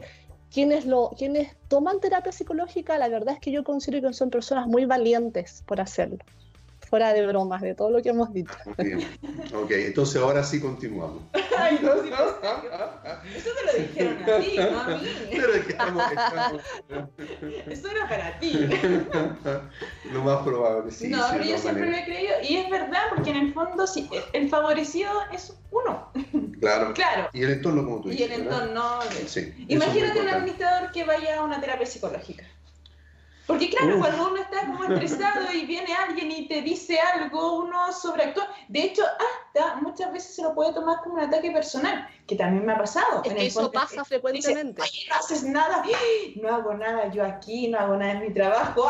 quienes, lo, quienes toman terapia psicológica, la verdad es que yo considero que son personas muy valientes por hacerlo fuera de bromas, de todo lo que hemos dicho. Bien. Ok, entonces ahora sí continuamos. *laughs* Ay, no, sí, Eso te lo dijeron a ti, no a mí. *laughs* Pero es que estamos, Eso era para ti. *laughs* lo más probable, sí. No, pero yo siempre lo he creído. Y es verdad, porque en el fondo sí, el favorecido es uno. Claro. claro. Y el entorno, como tú dices. Y el entorno. Sí, Imagínate un administrador que vaya a una terapia psicológica. Porque claro, cuando uno está como estresado y viene alguien y te dice algo, uno sobreactúa. De hecho, hasta muchas veces se lo puede tomar como un ataque personal, que también me ha pasado. Es que eso pasa frecuentemente. no haces nada, no hago nada yo aquí, no hago nada en mi trabajo,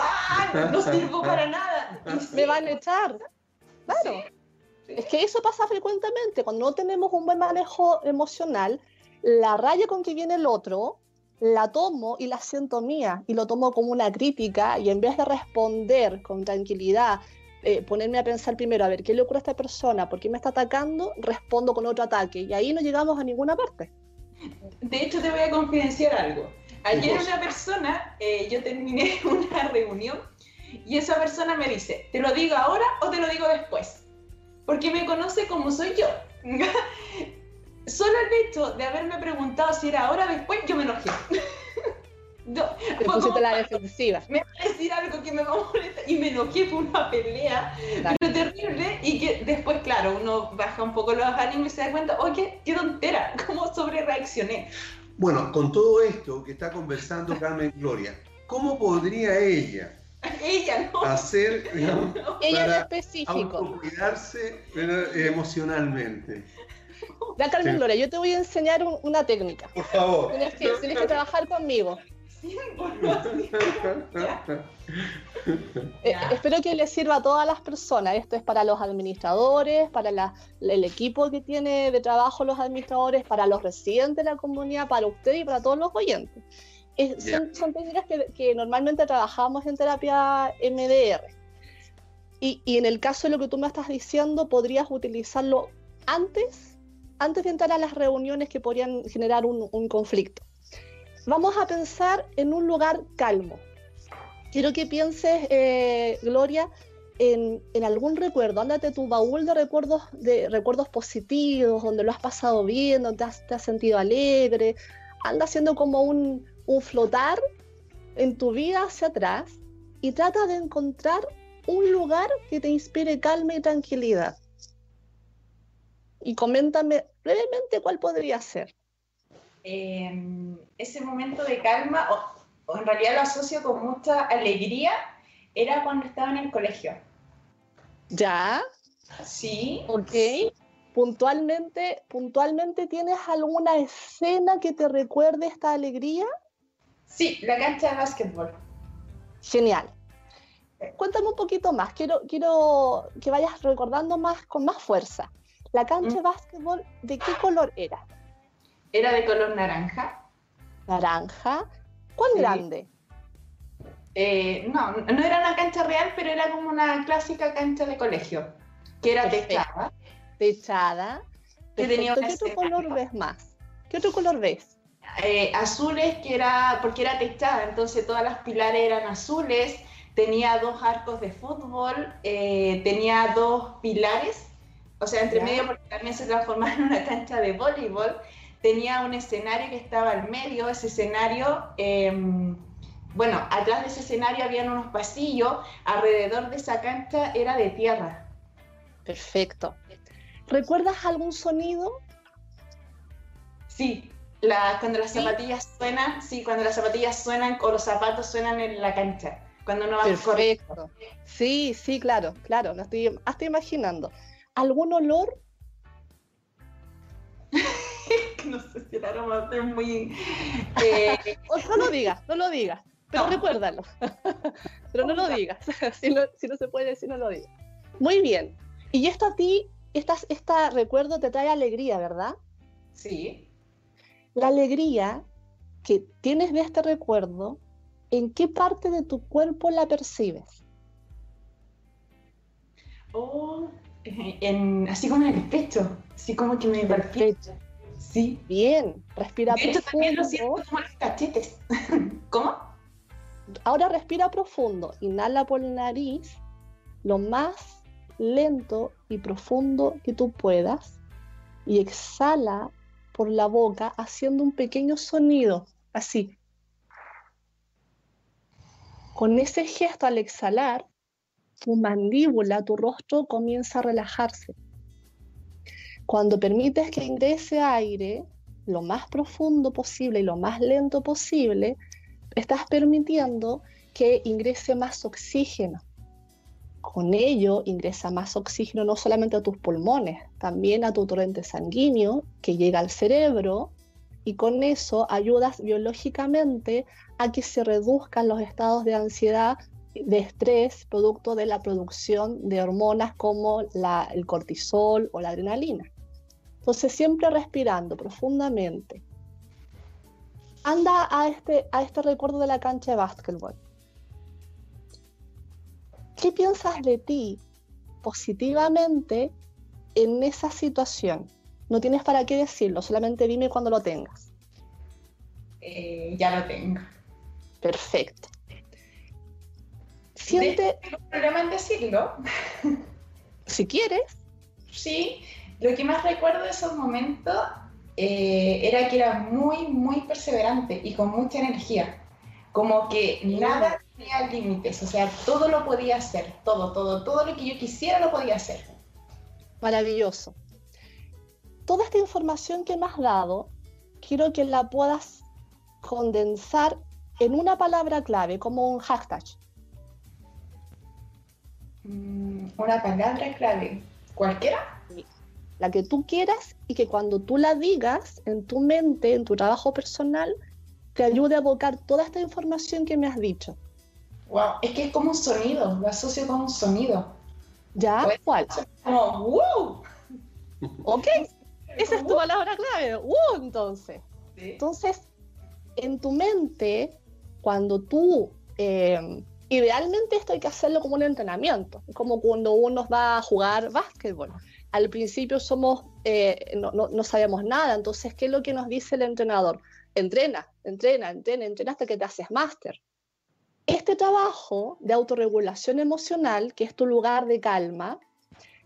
no sirvo para nada. *laughs* me van a echar. Claro. Es que eso pasa frecuentemente. Cuando no tenemos un buen manejo emocional, la raya con que viene el otro la tomo y la siento mía y lo tomo como una crítica y en vez de responder con tranquilidad, eh, ponerme a pensar primero, a ver, ¿qué le ocurre a esta persona? ¿Por qué me está atacando? Respondo con otro ataque y ahí no llegamos a ninguna parte. De hecho, te voy a confidenciar algo. Ayer una persona, eh, yo terminé *laughs* una reunión y esa persona me dice, ¿te lo digo ahora o te lo digo después? Porque me conoce como soy yo. *laughs* solo el hecho de haberme preguntado si era ahora o después, yo me enojé. *laughs* no, Te pusiste la defensiva. Me va a decir algo que me va a molestar y me enojé, fue una pelea, pero terrible. Y que después, claro, uno baja un poco los ánimos y se da cuenta, oye, qué tontera, *laughs* cómo sobre reaccioné. Bueno, con todo esto que está conversando *laughs* Carmen Gloria, ¿cómo podría ella ella no. hacer digamos, ella para específico. cuidarse emocionalmente? *laughs* Ya, Carmen Lora, yo te voy a enseñar una técnica. Por favor. Tienes que, tienes que trabajar conmigo. *laughs* Eh, espero que les sirva a todas las personas. Esto es para los administradores, para el equipo que tiene de trabajo los administradores, para los residentes de la comunidad, para usted y para todos los oyentes. son, técnicas que, normalmente trabajamos en terapia MDR. Y, y en el caso de lo que tú me estás diciendo, podrías utilizarlo antes antes de entrar a las reuniones que podrían generar un, conflicto. Vamos a pensar en un lugar calmo. Quiero que pienses, eh, Gloria, en, algún recuerdo. Ándate tu baúl de recuerdos, de recuerdos positivos, donde lo has pasado bien, donde te has, te has sentido alegre. Anda haciendo como un, un flotar en tu vida hacia atrás y trata de encontrar un lugar que te inspire calma y tranquilidad. Y coméntame brevemente cuál podría ser. Eh, ese momento de calma, o, o, en realidad lo asocio con mucha alegría, era cuando estaba en el colegio. ¿Ya? Sí. Ok. Puntualmente, puntualmente ¿tienes alguna escena que te recuerde esta alegría? Sí, la cancha de básquetbol. Genial. Cuéntame un poquito más, quiero, quiero que vayas recordando más con más fuerza. La cancha de básquetbol, ¿de qué color era? Era de color naranja. Naranja. ¿Cuán Sí. grande? Eh, no, no era una cancha real, pero era como una clásica cancha de colegio, que era Perfecto. techada. Techada. Que tenía ¿Qué otro color ves más? ¿Qué otro color ves? Eh, azules, que era, porque era techada, entonces todas las pilares eran azules, tenía dos arcos de fútbol, eh, tenía dos pilares, o sea, entre medio porque también se transformaba en una cancha de voleibol, tenía un escenario que estaba al medio, ese escenario, eh, bueno, atrás de ese escenario habían unos pasillos, alrededor de esa cancha era de tierra. Perfecto. ¿Recuerdas algún sonido? Sí, la- cuando las ¿Sí? zapatillas suenan, sí, cuando las zapatillas suenan o los zapatos suenan en la cancha, cuando uno va corriendo. Perfecto. Sí, sí, claro, claro, lo estoy, estoy imaginando. ¿Algún olor? no sé si el aroma ser muy... eh, *laughs* O no lo digas, no lo digas, pero No. recuérdalo. *laughs* pero no lo digas. *laughs* si, no, si no se puede decir, no lo digas. Muy bien. Y esto a ti, estas, este recuerdo te trae alegría, ¿verdad? sí, La alegría que tienes de este recuerdo, ¿en qué parte de tu cuerpo la percibes? o en, así como en el pecho, así como que me palpita. Sí. Bien, respira De hecho, también lo siento profundo. como los cachetes. *laughs* ¿Cómo? Ahora respira profundo, inhala por la nariz lo más lento y profundo que tú puedas y exhala por la boca haciendo un pequeño sonido, así. Con ese gesto al exhalar, tu mandíbula, tu rostro comienza a relajarse. Cuando permites que ingrese aire lo más profundo posible y lo más lento posible, estás permitiendo que ingrese más oxígeno. Con ello ingresa más oxígeno no solamente a tus pulmones, también a tu torrente sanguíneo que llega al cerebro y con eso ayudas biológicamente a que se reduzcan los estados de ansiedad, de estrés, producto de la producción de hormonas como la- el cortisol o la adrenalina. Entonces siempre respirando profundamente, anda a este, a este recuerdo de la cancha de básquetbol. ¿Qué piensas de ti positivamente en esa situación? No tienes para qué decirlo, solamente dime cuando lo tengas. Eh, ya lo tengo. Perfecto. Siente, ¿Tengo problema en decirlo? *laughs* si quieres, Sí, lo que más recuerdo de esos momentos eh, era que era muy, muy perseverante y con mucha energía. Como que nada tenía límites, o sea, todo lo podía hacer, todo, todo, todo lo que yo quisiera lo podía hacer. maravilloso. Toda esta información que me has dado, quiero que la puedas condensar en una palabra clave, como un hashtag. Mm, una palabra clave, ¿cualquiera? la que tú quieras y que cuando tú la digas en tu mente, en tu trabajo personal, te ayude a evocar toda esta información que me has dicho. Wow, es que es como un sonido, lo asocio con un sonido. ¿Ya? ¿Cuál? Como, ¡wow! *laughs* Ok, esa es tu palabra clave. ¡Uh! Entonces. Sí. Entonces, en tu mente, cuando tú, eh, idealmente esto hay que hacerlo como un entrenamiento, como cuando uno va a jugar básquetbol. al principio somos, eh, no, no, sabemos nada, entonces, ¿qué es lo que nos dice el entrenador? Entrena, entrena, entrena, entrena hasta que te haces máster. Este trabajo de autorregulación emocional, que es tu lugar de calma,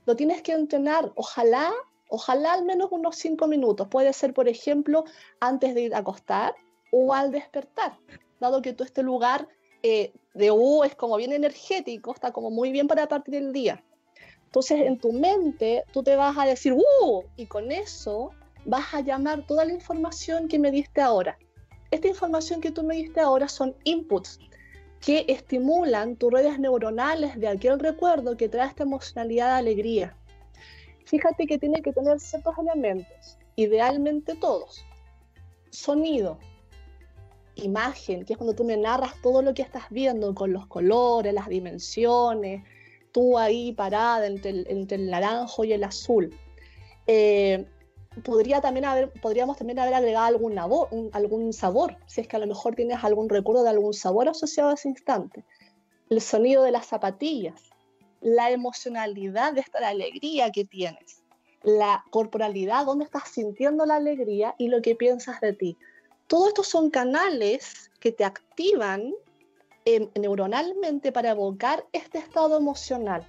lo tienes que entrenar, ojalá, ojalá al menos unos cinco minutos. Puede ser, por ejemplo, antes de ir a acostar o al despertar, dado que tú este lugar eh, de U es como bien energético, está como muy bien para partir el día. Entonces en tu mente tú te vas a decir, ¡uh! Y con eso vas a llamar toda la información que me diste ahora. Esta información que tú me diste ahora son inputs que estimulan tus redes neuronales de aquel recuerdo que trae esta emocionalidad de alegría. Fíjate que tiene que tener ciertos elementos, idealmente todos. Sonido, imagen, que es cuando tú me narras todo lo que estás viendo con los colores, las dimensiones, tú ahí parada entre el, entre el naranjo y el azul. Eh, podría también haber, podríamos también haber agregado algún, algún sabor, si es que a lo mejor tienes algún recuerdo de algún sabor asociado a ese instante. El sonido de las zapatillas, la emocionalidad de esta alegría que tienes, la corporalidad, dónde estás sintiendo la alegría y lo que piensas de ti. Todos estos son canales que te activan em, neuronalmente para evocar este estado emocional.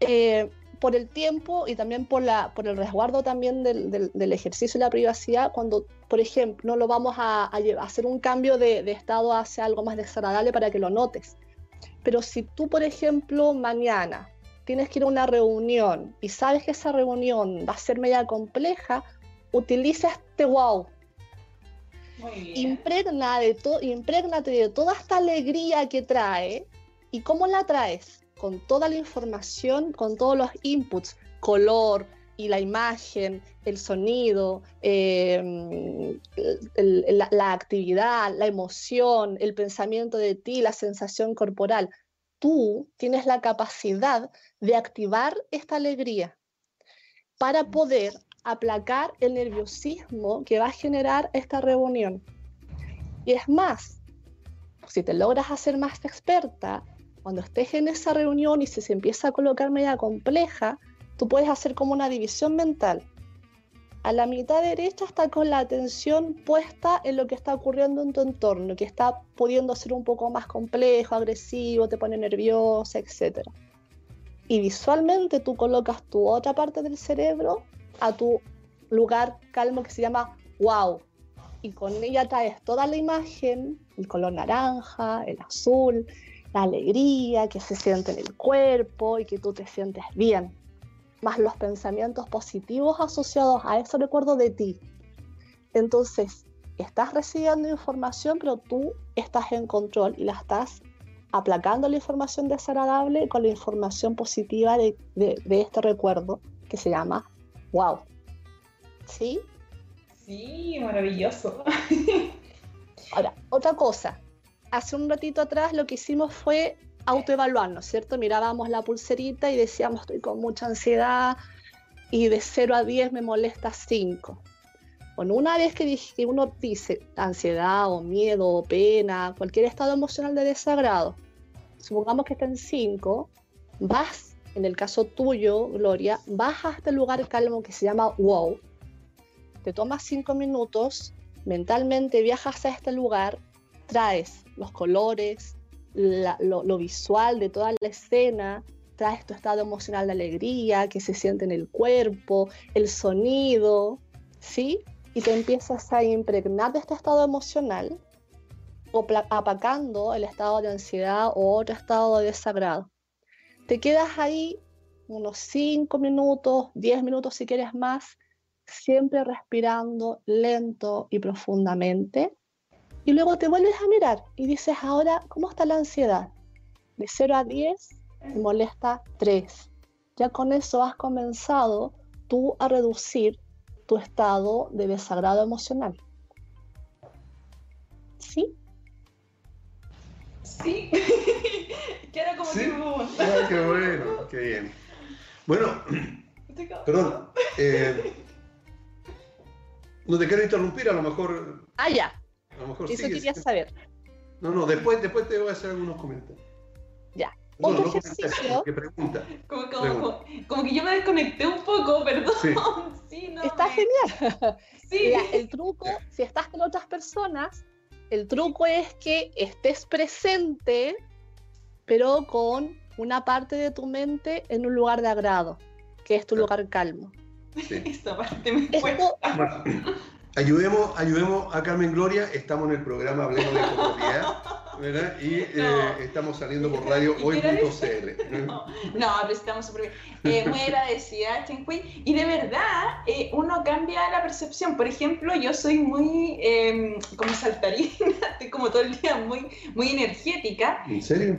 Eh, por el tiempo y también por, el resguardo también del, ejercicio y la privacidad, cuando, por ejemplo, no lo vamos a, hacer un cambio de, de, estado hacia algo más desagradable para que lo notes. Pero si tú, por ejemplo, mañana tienes que ir a una reunión y sabes que esa reunión va a ser media compleja, utiliza este wow. Impregna de impregnate de toda esta alegría que trae. ¿Y cómo la traes? con toda la información, con todos los inputs, color y la imagen, el sonido, em, la, actividad, la emoción, el pensamiento de ti, la sensación corporal. Tú tienes la capacidad de activar esta alegría para poder aplacar el nerviosismo que va a generar esta reunión. Y es más, si te logras hacer más experta cuando estés en esa reunión y se empieza a colocar media compleja, tú puedes hacer como una división mental. A la mitad derecha está con la atención puesta en lo que está ocurriendo en tu entorno, que está pudiendo ser un poco más complejo, agresivo, te pone nerviosa, etc. Y visualmente tú colocas tu otra parte del cerebro a tu lugar calmo que se llama wow. Y con ella traes toda la imagen, el color naranja, el azul, la alegría que se siente en el cuerpo y que tú te sientes bien, más los pensamientos positivos asociados a ese recuerdo de ti. Entonces, estás recibiendo información, pero tú estás en control y la estás aplacando la información desagradable con la información positiva de, de este recuerdo que se llama wow. ¿Sí? Sí, maravilloso. *laughs* Ahora, otra cosa, hace un ratito atrás lo que hicimos fue autoevaluarnos, ¿cierto? Mirábamos la pulserita y decíamos, estoy con mucha ansiedad y de 0 a 10 me molesta 5. Bueno, una vez que, uno dice ansiedad o miedo o pena, cualquier estado emocional de desagrado, supongamos que está en 5, vas, en el caso tuyo, Gloria, vas a este lugar calmo que se llama wow, te tomas 5 minutos, mentalmente viajas a este lugar, traes los colores, lo, visual de toda la escena, traes tu estado emocional de alegría que se siente en el cuerpo, el sonido, ¿sí? Y te empiezas a impregnar de este estado emocional, o apacando el estado de ansiedad o otro estado de desagrado. Te quedas ahí unos 5 minutos, 10 minutos si quieres más, siempre respirando lento y profundamente y luego te vuelves a mirar y dices, ahora, ¿cómo está la ansiedad? De 0 a 10, me molesta 3. Ya con eso has comenzado tú a reducir tu estado de desagrado emocional. ¿Sí? Sí. *laughs* Queda como ¿Sí? Ah, qué bueno, qué bien. Bueno, perdón. Eh, no te quiero interrumpir, a lo mejor. Ah, ya. Eso quería saber. No, no, después, después te voy a hacer algunos comentarios. Ya. Otro ejercicio. Que pregunta. Como, como, como, como, que yo me desconecté un poco, *laughs* perdón. Sí. sí no, Está me... genial. Sí. El truco, si estás con otras personas, el truco es que estés presente, pero con una parte de tu mente en un lugar de agrado, que es tu lugar calmo. Sí. *laughs* Esta parte me Esto... Ayudemos, ayudemos a Carmen Gloria, estamos en el programa Hablemos de Economía. *laughs* ¿verdad? Y eh, estamos saliendo por *laughs* radio hoy.cl. *laughs* No, no, pero estamos súper bien. Eh, *laughs* muy agradecida, Chenqui. Y de verdad, eh, uno cambia la percepción. Por ejemplo, yo soy muy em, como saltarina, estoy como todo el día muy, muy energética. ¿En serio?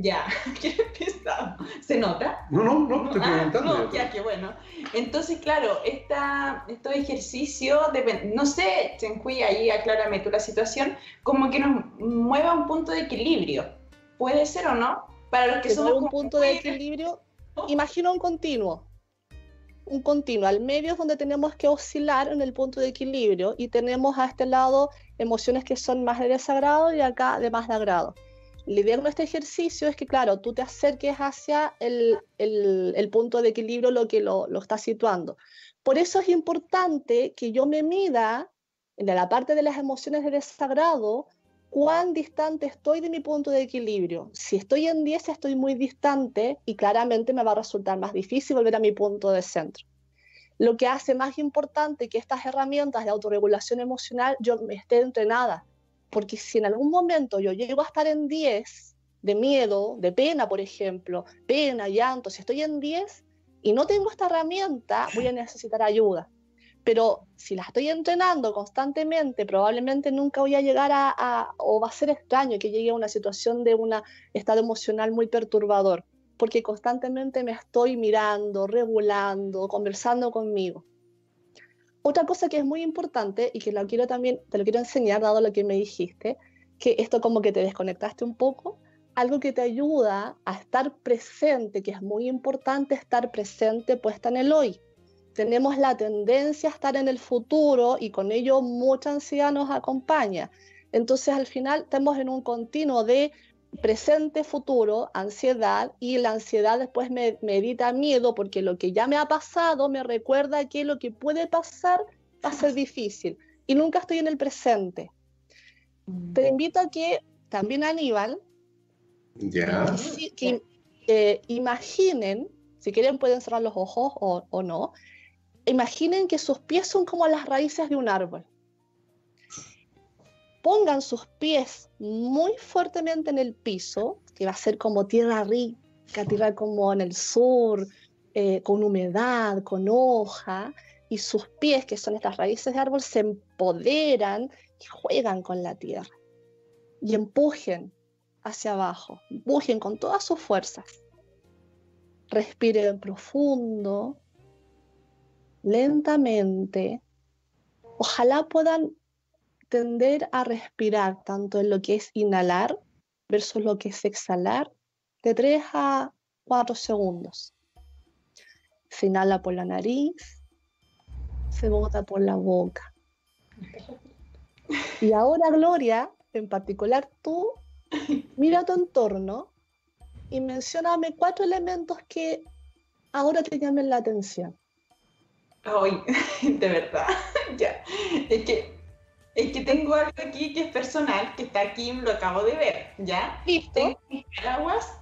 Ya, qué pesado. ¿Se nota? No, no, no, estoy ah, preguntando. no, ya, qué bueno. Entonces, claro, esta, estos ejercicios, no sé, Chenqui, ahí aclárame tú la situación, como que nos mueva un punto de equilibrio. ¿Puede ser o no? Para los que son un punto de equilibrio, imagino un continuo. Un continuo. Al medio es donde tenemos que oscilar en el punto de equilibrio y tenemos a este lado emociones que son más de desagrado y acá de más de agrado. La idea con este ejercicio es que, claro, tú te acerques hacia el, el, el punto de equilibrio, lo que lo, lo está situando. Por eso es importante que yo me mida en la parte de las emociones de desagrado, cuán distante estoy de mi punto de equilibrio. Si estoy en 10, estoy muy distante y claramente me va a resultar más difícil volver a mi punto de centro. Lo que hace más importante que estas herramientas de autorregulación emocional yo me esté entrenada, porque si en algún momento yo llego a estar en 10 de miedo, de pena, por ejemplo, pena, llanto, si estoy en 10 y no tengo esta herramienta, voy a necesitar ayuda pero si la estoy entrenando constantemente, probablemente nunca voy a llegar a, o va a ser extraño que llegue a una situación de un estado emocional muy perturbador, porque constantemente me estoy mirando, regulando, conversando conmigo. Otra cosa que es muy importante y que lo quiero también, te lo quiero enseñar, dado lo que me dijiste, que esto como que te desconectaste un poco, algo que te ayuda a estar presente, que es muy importante estar presente puesta en el hoy tenemos la tendencia a estar en el futuro y con ello mucha ansiedad nos acompaña. Entonces al final estamos en un continuo de presente, futuro, ansiedad y la ansiedad después me, me evita miedo porque lo que ya me ha pasado me recuerda que lo que puede pasar va a ser difícil y nunca estoy en el presente. Te invito a que también Aníbal, que, eh, imaginen, si quieren pueden cerrar los ojos o, o no, imaginen que sus pies son como las raíces de un árbol. Pongan sus pies muy fuertemente en el piso, que va a ser como tierra rica, tierra como en el sur, eh, con humedad, con hoja, y sus pies, que son estas raíces de árbol, se empoderan y juegan con la tierra. Y empujen hacia abajo, empujen con todas sus fuerzas. Respiren profundo lentamente, ojalá puedan tender a respirar tanto en lo que es inhalar versus lo que es exhalar de 3 a 4 segundos. Se inhala por la nariz, se bota por la boca. Y ahora, Gloria, en particular tú, mira tu entorno y mencioname cuatro elementos que ahora te llamen la atención. Ay, *laughs* de verdad, *laughs* ya. Es que, es que tengo algo aquí que es personal, que está aquí, lo acabo de ver, ¿ya? ¿Listo? Tengo paraguas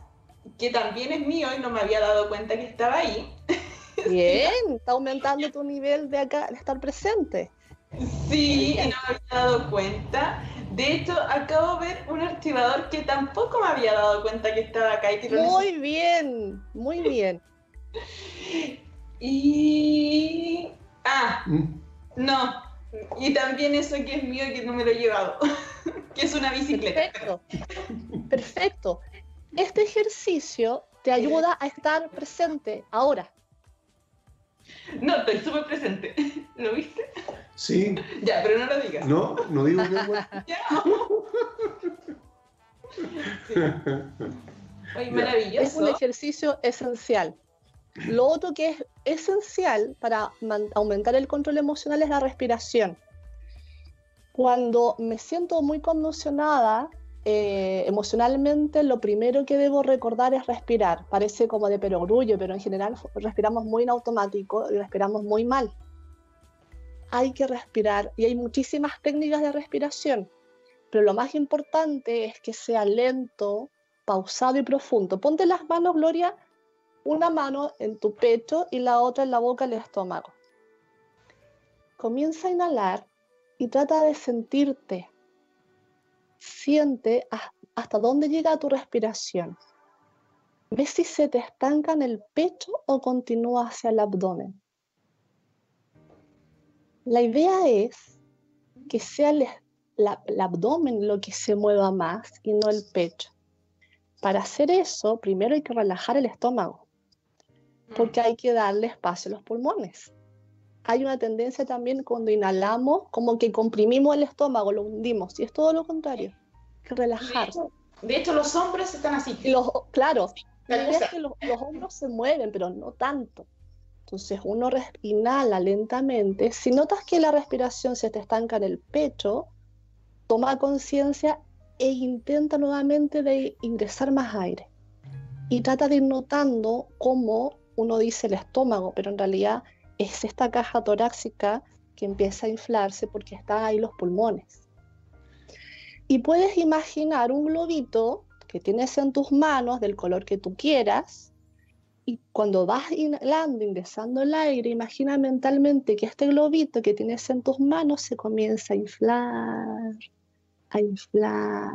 que también es mío y no me había dado cuenta que estaba ahí. *laughs* Bien, está aumentando tu nivel de acá, de estar presente. Sí, y no me había dado cuenta. De hecho, acabo de ver un archivador que tampoco me había dado cuenta que estaba acá. Y que muy bien, muy bien. Y. Ah, mm. no. Y también eso que es mío y que no me lo he llevado, *laughs* que es una bicicleta. Perfecto. Perfecto. Este ejercicio te ayuda a estar presente ahora. No, estoy súper presente. *laughs* ¿Lo viste? Sí. *laughs* Ya, pero no lo digas. No, no digo que ya. Oye, maravilloso. Es un ejercicio esencial. Lo otro que es esencial para aumentar el control emocional es la respiración. Cuando me siento muy conmocionada, eh, emocionalmente lo primero que debo recordar es respirar. Parece como de perogrullo, pero en general respiramos muy en automático y respiramos muy mal. Hay que respirar y hay muchísimas técnicas de respiración, pero lo más importante es que sea lento, pausado y profundo. Ponte las manos, Gloria, una mano en tu pecho y la otra en la boca del estómago. Comienza a inhalar y trata de sentirte siente hasta dónde llega tu respiración. Ve si se te estanca en el pecho o continúa hacia el abdomen. La idea es que sea el, abdomen lo que se mueva más y no el pecho. Para hacer eso, primero hay que relajar el estómago, porque hay que darle espacio a los pulmones. Hay una tendencia también cuando inhalamos, como que comprimimos el estómago, lo hundimos, y es todo lo contrario, que relajar. De hecho, los hombros están así. Los, claro, que los, los hombros se mueven, pero no tanto. Entonces uno inhala lentamente. Si notas que la respiración se te estanca en el pecho, toma conciencia e intenta nuevamente de ingresar más aire. Y trata de ir notando cómo uno dice el estómago, pero en realidad es esta caja torácica que empieza a inflarse porque están ahí los pulmones. Y puedes imaginar un globito que tienes en tus manos del color que tú quieras. Y cuando vas inhalando, ingresando el aire, imagina mentalmente que este globito que tienes en tus manos se comienza a inflar, a inflar,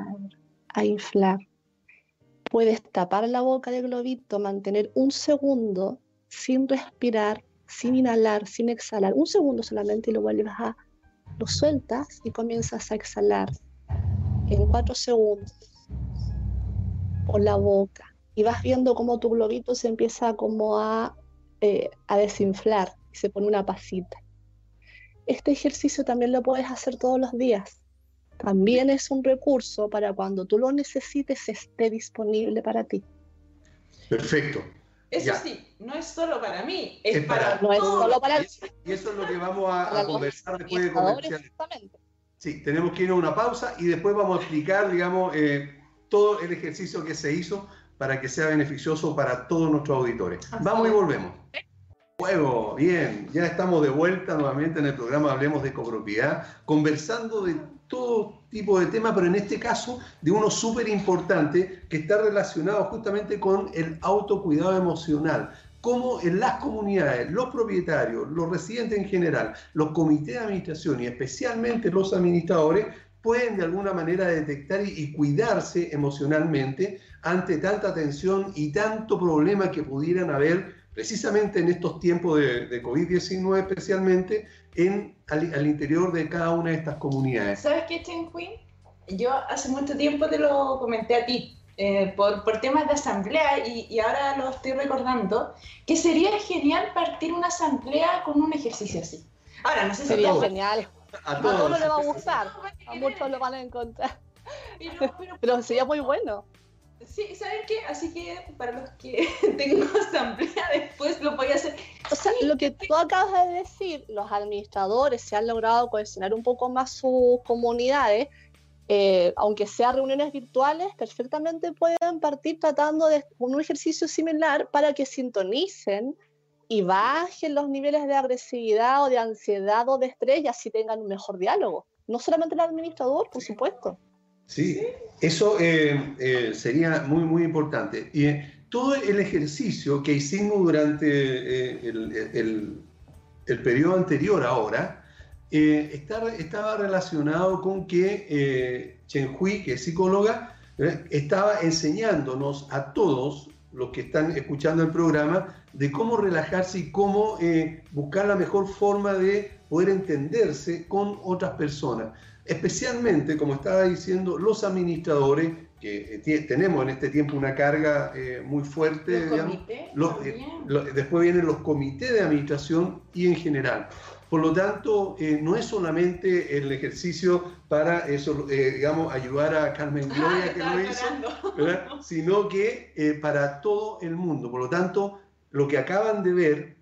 a inflar. Puedes tapar la boca del globito, mantener un segundo sin respirar sin inhalar, sin exhalar, un segundo solamente y lo vuelves a, lo sueltas y comienzas a exhalar en cuatro segundos por la boca y vas viendo cómo tu globito se empieza como a, eh, a desinflar y se pone una pasita. Este ejercicio también lo puedes hacer todos los días. También es un recurso para cuando tú lo necesites esté disponible para ti. Perfecto. Eso sí, no es solo para mí, es, para, No es solo para Y eso es lo que vamos a, conversar después de comercial. Sí, tenemos que ir a una pausa y después vamos a explicar, digamos, eh, todo el ejercicio que se hizo para que sea beneficioso para todos nuestros auditores. vamos y volvemos. Juego, bien, ya estamos de vuelta nuevamente en el programa Hablemos de Copropiedad, conversando de todo tipo de temas, pero en este caso de uno súper importante que está relacionado justamente con el autocuidado emocional. Cómo en las comunidades, los propietarios, los residentes en general, los comités de administración y especialmente los administradores pueden de alguna manera detectar y, cuidarse emocionalmente ante tanta tensión y tanto problema que pudieran haber precisamente en estos tiempos de, de COVID-19 especialmente en, al, interior de cada una de estas comunidades. ¿Sabes qué, Chen Queen? Yo hace mucho tiempo te lo comenté a ti, eh, por, por, temas de asamblea y, y, ahora lo estoy recordando, que sería genial partir una asamblea con un ejercicio así. Ahora, no sé si sería genial. A todos. A le va a gustar, a muchos lo van a encontrar. pero *laughs* sería muy bueno. Sí, ¿saben qué? Así que para los que *laughs* tengo asamblea después lo voy a hacer. O sea, lo que tú acabas de decir, los administradores se han logrado cohesionar un poco más sus comunidades, eh, aunque sean reuniones virtuales, perfectamente pueden partir tratando de un ejercicio similar para que sintonicen y bajen los niveles de agresividad o de ansiedad o de estrés y así tengan un mejor diálogo. No solamente el administrador, por supuesto. Sí, eso eh, eh, sería muy, muy importante. Y eh, todo el ejercicio que hicimos durante el, el, periodo anterior ahora, estaba, estaba relacionado con que Chen Hui, que es psicóloga, estaba enseñándonos a todos los que están escuchando el programa de cómo relajarse y cómo buscar la mejor forma de poder entenderse con otras personas especialmente, como estaba diciendo, los administradores, que eh, tenemos en este tiempo una carga eh, muy fuerte, eh, después vienen los comités de administración y en general. Por lo tanto, no es solamente el ejercicio para eso, digamos, ayudar a Carmen Gloria que lo hizo, *laughs* sino que para todo el mundo. Por lo tanto, lo que acaban de ver,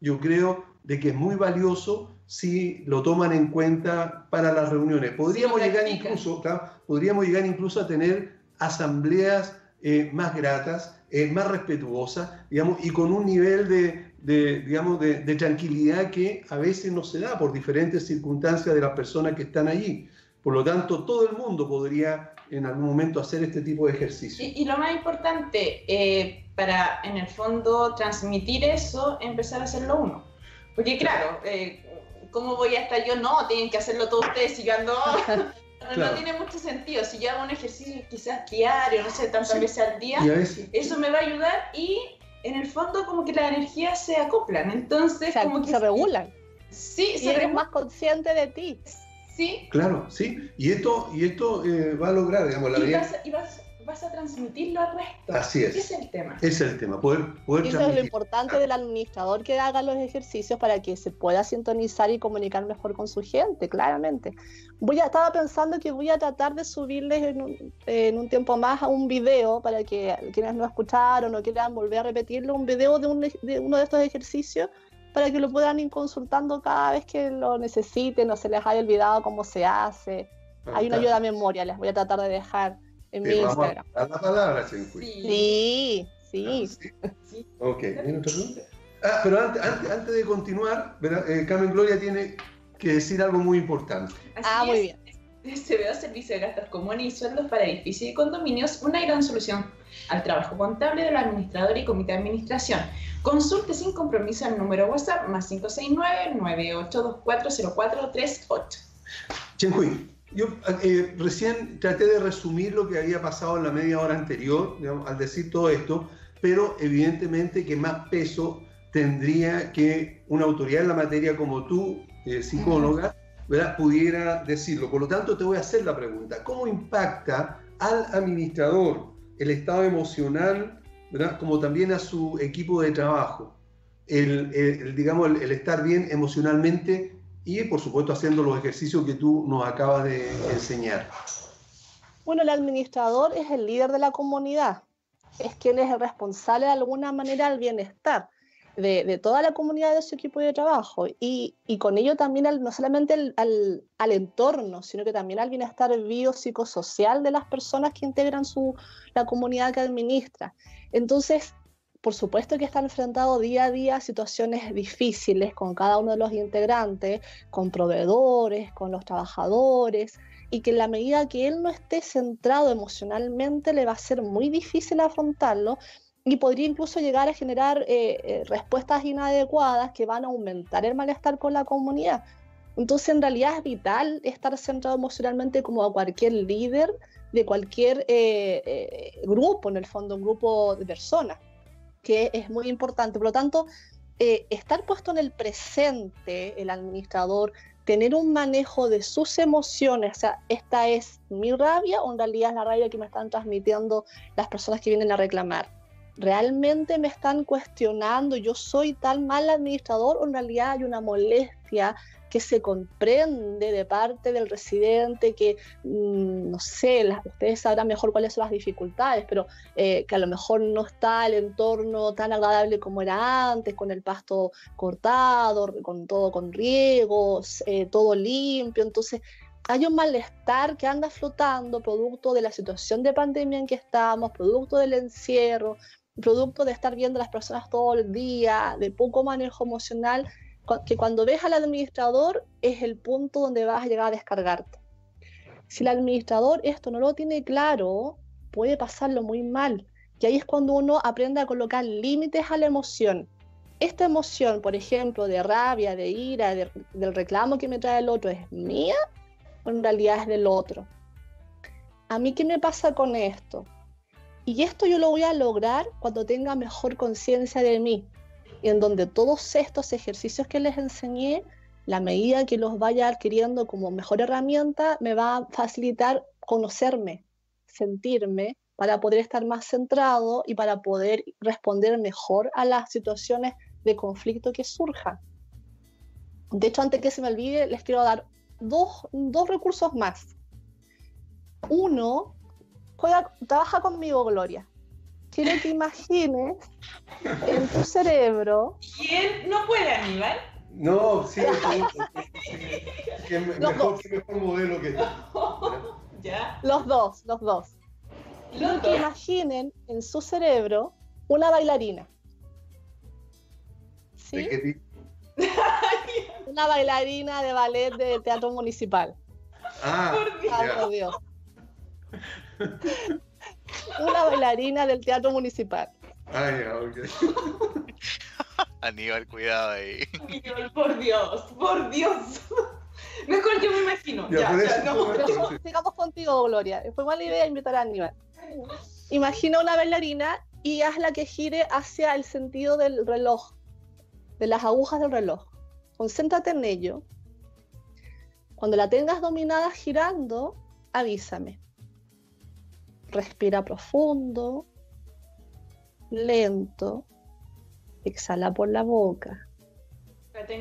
yo creo de que es muy valioso si lo toman en cuenta para las reuniones. Podríamos, llegar, incluso, podríamos llegar incluso a tener asambleas eh, más gratas, eh, más respetuosas, digamos, y con un nivel de, digamos, de, tranquilidad que a veces no se da por diferentes circunstancias de las personas que están allí. Por lo tanto, todo el mundo podría en algún momento hacer este tipo de ejercicio. Y, lo más importante, eh, para en el fondo transmitir eso, empezar a hacerlo uno. Porque claro, ¿cómo voy a estar yo? No, tienen que hacerlo todos ustedes y yo ando... *laughs* No, tiene mucho sentido. Si yo hago un ejercicio quizás diario, no sé, tantas veces al día, eso me va a ayudar y en el fondo como que las energías se acoplan. Entonces, como que se regulan. Sí, y eres más consciente de ti. Sí. Claro, sí. Y esto, y esto eh, va a lograr, digamos, la y y vas vas a transmitirlo al resto. Así es. Ese es el tema. Es el tema, poder, poder Eso es lo importante del administrador que haga los ejercicios para que se pueda sintonizar y comunicar mejor con su gente, claramente. Voy a, estaba pensando que voy a tratar de subirles en un, en un tiempo más a un video para que quienes no escucharon o quieran volver a repetirlo, un video de, un, de uno de estos ejercicios para que lo puedan ir consultando cada vez que lo necesiten o se les haya olvidado cómo se hace. Hay una ayuda a memoria, les voy a tratar de dejar en mi Instagram. A la palabra, sí, sí. Sí. sí. Ok, ¿Viene otra pregunta? Ah, pero antes, antes, antes de continuar, eh, Carmen Gloria tiene que decir algo muy importante. Así ah, muy bien. Ve servicio de gastos comunes y sueldos para edificios y condominios una gran solución al trabajo contable del administrador y comité de administración. Consulte sin compromiso el número WhatsApp más 569-98240438. Chen yo eh, recién traté de resumir lo que había pasado en la media hora anterior, al decir todo esto, pero evidentemente que más peso tendría que una autoridad en la materia como tú, eh, psicóloga, ¿verdad? pudiera decirlo. Por lo tanto, te voy a hacer la pregunta, ¿cómo impacta al administrador el estado emocional, ¿verdad? como también a su equipo de trabajo? El, digamos, el estar bien emocionalmente y por supuesto haciendo los ejercicios que tú nos acabas de enseñar. Bueno, el administrador es el líder de la comunidad, es quien es el responsable de alguna manera del bienestar de, toda la comunidad de su equipo de trabajo y, con ello también no solamente al, al, entorno, sino que también al bienestar biopsicosocial de las personas que integran su, la comunidad que administra. Entonces, por supuesto que está enfrentado día a día a situaciones difíciles con cada uno de los integrantes, con proveedores, con los trabajadores, y que en la medida que él no esté centrado emocionalmente le va a ser muy difícil afrontarlo y podría incluso llegar a generar eh, eh, respuestas inadecuadas que van a aumentar el malestar con la comunidad. Entonces, en realidad es vital estar centrado emocionalmente como a cualquier líder de cualquier eh, grupo, en el fondo, un grupo de personas que es muy importante. Por lo tanto, eh, estar puesto en el presente, el administrador, tener un manejo de sus emociones, o sea, esta es mi rabia o en realidad es la rabia que me están transmitiendo las personas que vienen a reclamar. ¿Realmente me están cuestionando, yo soy tan mal administrador o en realidad hay una molestia que se comprende de parte del residente, que mm, no sé, ustedes sabrán mejor cuáles son las dificultades, pero eh, que a lo mejor no está el entorno tan agradable como era antes, con el pasto cortado, con todo con riegos, eh, todo limpio, entonces hay un malestar que anda flotando producto de la situación de pandemia en que estamos, producto del encierro, producto de estar viendo a las personas todo el día, de poco manejo emocional que cuando ves al administrador es el punto donde vas a llegar a descargarte. Si el administrador esto no lo tiene claro, puede pasarlo muy mal. Y ahí es cuando uno aprende a colocar límites a la emoción. Esta emoción, por ejemplo, de rabia, de ira, del reclamo que me trae el otro, ¿es mía o en realidad es del otro? ¿A mí qué me pasa con esto? Y esto yo lo voy a lograr cuando tenga mejor conciencia de mí, en donde todos estos ejercicios que les enseñé, la medida que los vaya adquiriendo como mejor herramienta, me va a facilitar conocerme, sentirme, para poder estar más centrado y para poder responder mejor a las situaciones de conflicto que surjan. De hecho, antes que se me olvide, les quiero dar dos, dos recursos más. Uno, trabaja conmigo, Gloria quiero que imagines en tu cerebro. ¿Quién no puede, Aníbal? No, sí, que mejor, que mejor modelo que *laughs* ¿Ya? Los dos, los dos. Los que imaginen en su cerebro una bailarina. ¿Sí? *laughs* una bailarina de ballet del teatro municipal. Ah, por Dios. Una bailarina del teatro municipal. Ah, ya, ok. *laughs* Aníbal, cuidado ahí. Aníbal, por Dios, por Dios. Mejor yo me imagino. Ya, ya, no. Sigamos contigo, Gloria. Fue mala idea invitar a Aníbal. Imagina una bailarina y hazla que gire hacia el sentido del reloj, de las agujas del reloj. Concéntrate en ello. Cuando la tengas dominada girando, avísame. Respira profundo, lento, exhala por la boca.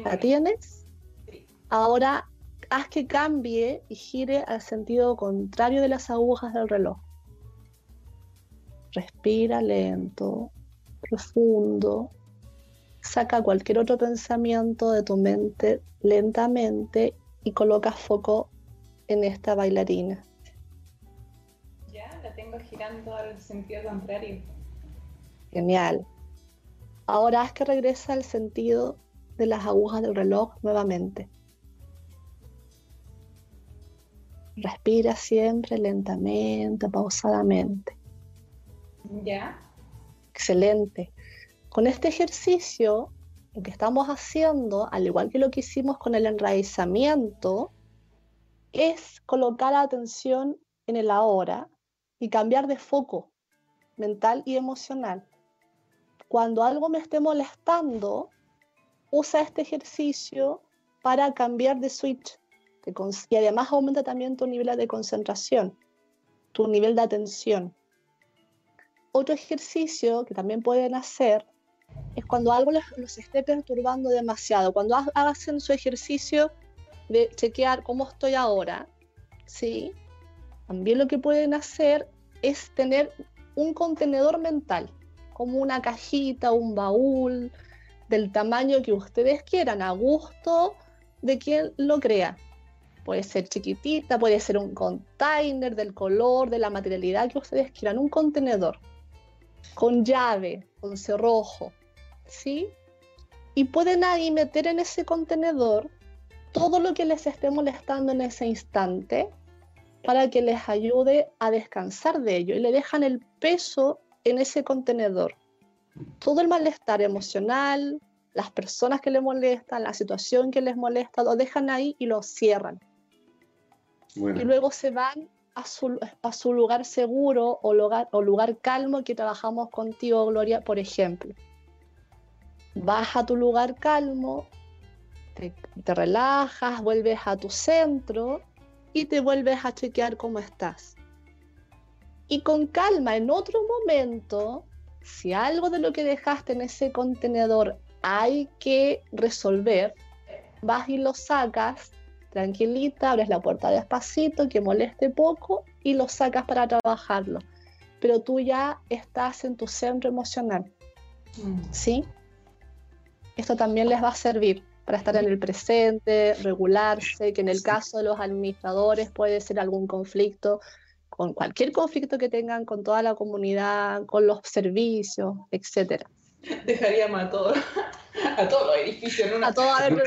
¿La, tienes? Sí. Ahora haz que cambie y gire al sentido contrario de las agujas del reloj. Respira lento, profundo. Saca cualquier otro pensamiento de tu mente lentamente y coloca foco en esta bailarina. La girando al sentido contrario. Genial. Ahora haz que regrese al sentido de las agujas del reloj nuevamente. Respira siempre lentamente, pausadamente. Ya. Excelente. Con este ejercicio, lo que estamos haciendo, al igual que lo que hicimos con el enraizamiento, es colocar atención en el ahora y cambiar de foco mental y emocional. Cuando algo me esté molestando, usa este ejercicio para cambiar de switch y además aumenta también tu nivel de concentración, tu nivel de atención. Otro ejercicio que también pueden hacer es cuando algo los, esté perturbando demasiado, cuando hacen su ejercicio de chequear cómo estoy ahora, ¿sí? También lo que pueden hacer es tener un contenedor mental, como una cajita, un baúl, del tamaño que ustedes quieran, a gusto de quien lo crea. Puede ser chiquitita, puede ser un container del color, de la materialidad que ustedes quieran, un contenedor con llave, con cerrojo, ¿sí? Y pueden ahí meter en ese contenedor todo lo que les esté molestando en ese instante para que les ayude a descansar de ello y le dejan el peso en ese contenedor. Todo el malestar emocional, las personas que les molestan, la situación que les molesta, lo dejan ahí y lo cierran y luego se van a su, a su lugar seguro o lugar, o lugar calmo que trabajamos contigo, Gloria, por ejemplo. Vas a tu lugar calmo, te, te relajas, vuelves a tu centro y te vuelves a chequear cómo estás. Y con calma, en otro momento, si algo de lo que dejaste en ese contenedor hay que resolver, vas y lo sacas tranquilita, abres la puerta despacito, que moleste poco y lo sacas para trabajarlo. Pero tú ya estás en tu centro emocional. Mm. ¿Sí? Esto también les va a servir para estar en el presente, regularse, que en el caso de los administradores puede ser algún conflicto, con cualquier conflicto que tengan con toda la comunidad, con los servicios, etcétera. Dejaríamos a todos *laughs* a todos los edificios en una. A todos adentro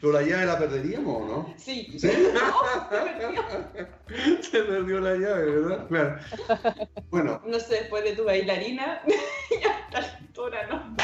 ¿Pero la llave la perderíamos o no? Sí. ¿Sí? *laughs* se perdió la llave, ¿verdad? Claro. Bueno. No sé, después de tu bailarina, *laughs* ya a la altura, ¿no?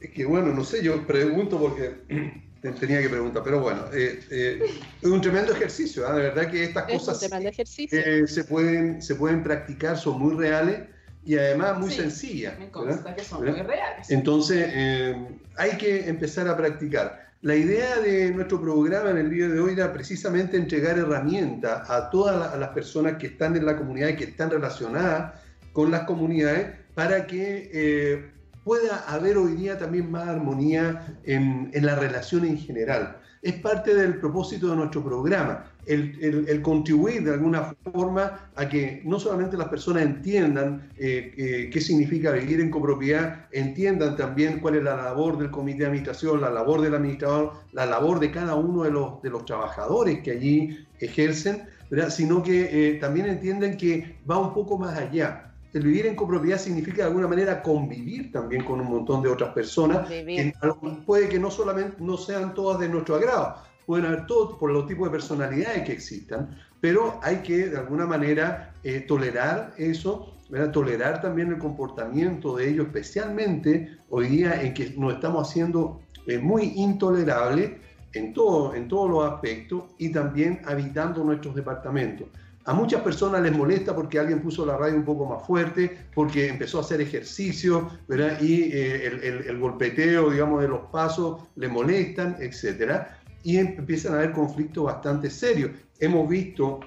Es que bueno, no sé, yo pregunto porque *clears throat* tenía que preguntar, pero bueno, eh, eh, es un tremendo ejercicio, ¿ah? de verdad que estas cosas eh, se, pueden, se pueden practicar, son muy reales y además muy sencilla. Me consta que son muy reales. Entonces, eh, hay que empezar a practicar. La idea de nuestro programa en el día de hoy era precisamente entregar herramientas a todas las personas que están en la comunidad y que están relacionadas con las comunidades para que eh, pueda haber hoy día también más armonía en, en la relación en general. es parte del propósito de nuestro programa, el, contribuir de alguna forma a que no solamente las personas entiendan eh, eh, qué significa vivir en copropiedad, entiendan también cuál es la labor del comité de administración, la labor del administrador, la labor de cada uno de los, de los trabajadores que allí ejercen, sino que también entiendan que va un poco más allá el vivir en copropiedad significa de alguna manera convivir también con un montón de otras personas, que puede que no solamente no sean todas de nuestro agrado, pueden haber todos por los tipos de personalidades que existan, pero hay que de alguna manera eh, tolerar eso, tolerar también el comportamiento de ellos, especialmente hoy día en que nos estamos haciendo eh, muy intolerable en, todo, en todos los aspectos y también habitando nuestros departamentos. A muchas personas les molesta porque alguien puso la radio un poco más fuerte, porque empezó a hacer ejercicio, ¿verdad? Y eh, el, golpeteo, digamos, de los pasos le molestan, etcétera. Y em, empiezan a haber conflictos bastante serios. Hemos visto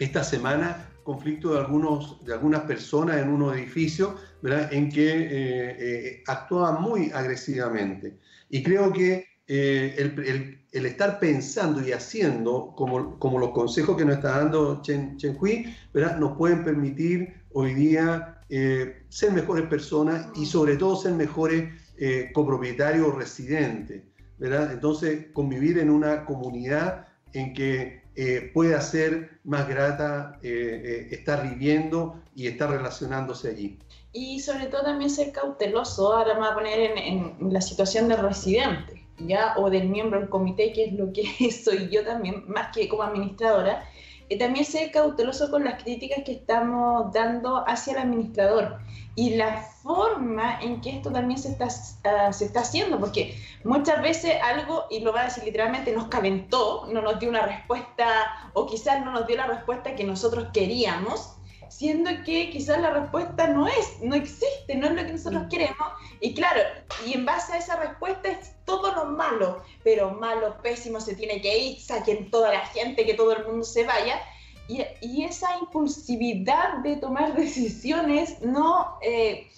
esta semana conflictos de, de algunas personas en unos edificios, ¿verdad? En que eh, eh, actuaban muy agresivamente. Y creo que el, el, estar pensando y haciendo, como, como los consejos que nos está dando Chen, Chen Hui, ¿verdad? nos pueden permitir hoy día eh, ser mejores personas y sobre todo ser mejores eh, copropietarios residentes. ¿verdad? Entonces, convivir en una comunidad en que eh, pueda ser más grata estar viviendo y estar relacionándose allí. Y sobre todo también ser cauteloso, ahora me a poner en, en la situación de residente ¿ya? o del miembro del comité, que es lo que *laughs* soy yo también, más que como administradora, eh, también ser cauteloso con las críticas que estamos dando hacia el administrador y la forma en que esto también se está, ah, se está haciendo, porque muchas veces algo, y lo va a decir literalmente, nos calentó, no nos dio una respuesta, o quizás no nos dio la respuesta que nosotros queríamos, siendo que quizás la respuesta no es, no existe, no es lo que nosotros mm. queremos. Y claro, y en base a esa respuesta es todo lo malo, pero malo, pésimo, se tiene que ir, saquen toda la gente, que todo el mundo se vaya. Y, y esa impulsividad de tomar *laughs* decisiones, no... Eh,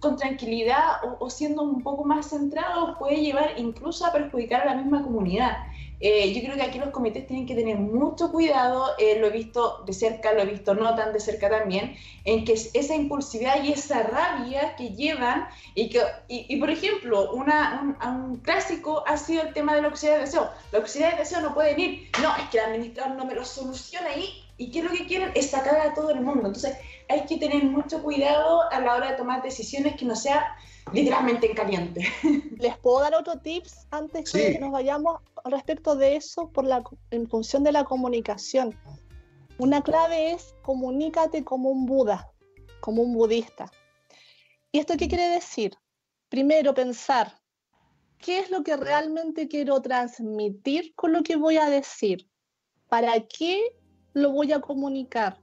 con tranquilidad o, o, siendo un poco más centrado puede llevar incluso a perjudicar a la misma comunidad. Eh, yo creo que aquí los comités tienen que tener mucho cuidado, eh, lo he visto de cerca, lo he visto no tan de cerca también, en que esa impulsividad y esa rabia que llevan, y, que, y, por ejemplo, una, un, clásico ha sido el tema de la oxidad de deseo. La oxidad de deseo no pueden ir, no, es que el administrador no me lo soluciona ahí, y qué es lo que quieren es sacar a todo el mundo. Entonces hay que tener mucho cuidado a la hora de tomar decisiones que no sea literalmente en caliente. *laughs* ¿Les puedo dar otro tips antes de que nos vayamos respecto de eso por la, en función de la comunicación? Una clave es comunícate como un Buda, como un budista. ¿Y esto qué quiere decir? Primero, pensar, ¿qué es lo que realmente quiero transmitir con lo que voy a decir? ¿Para qué lo voy a comunicar?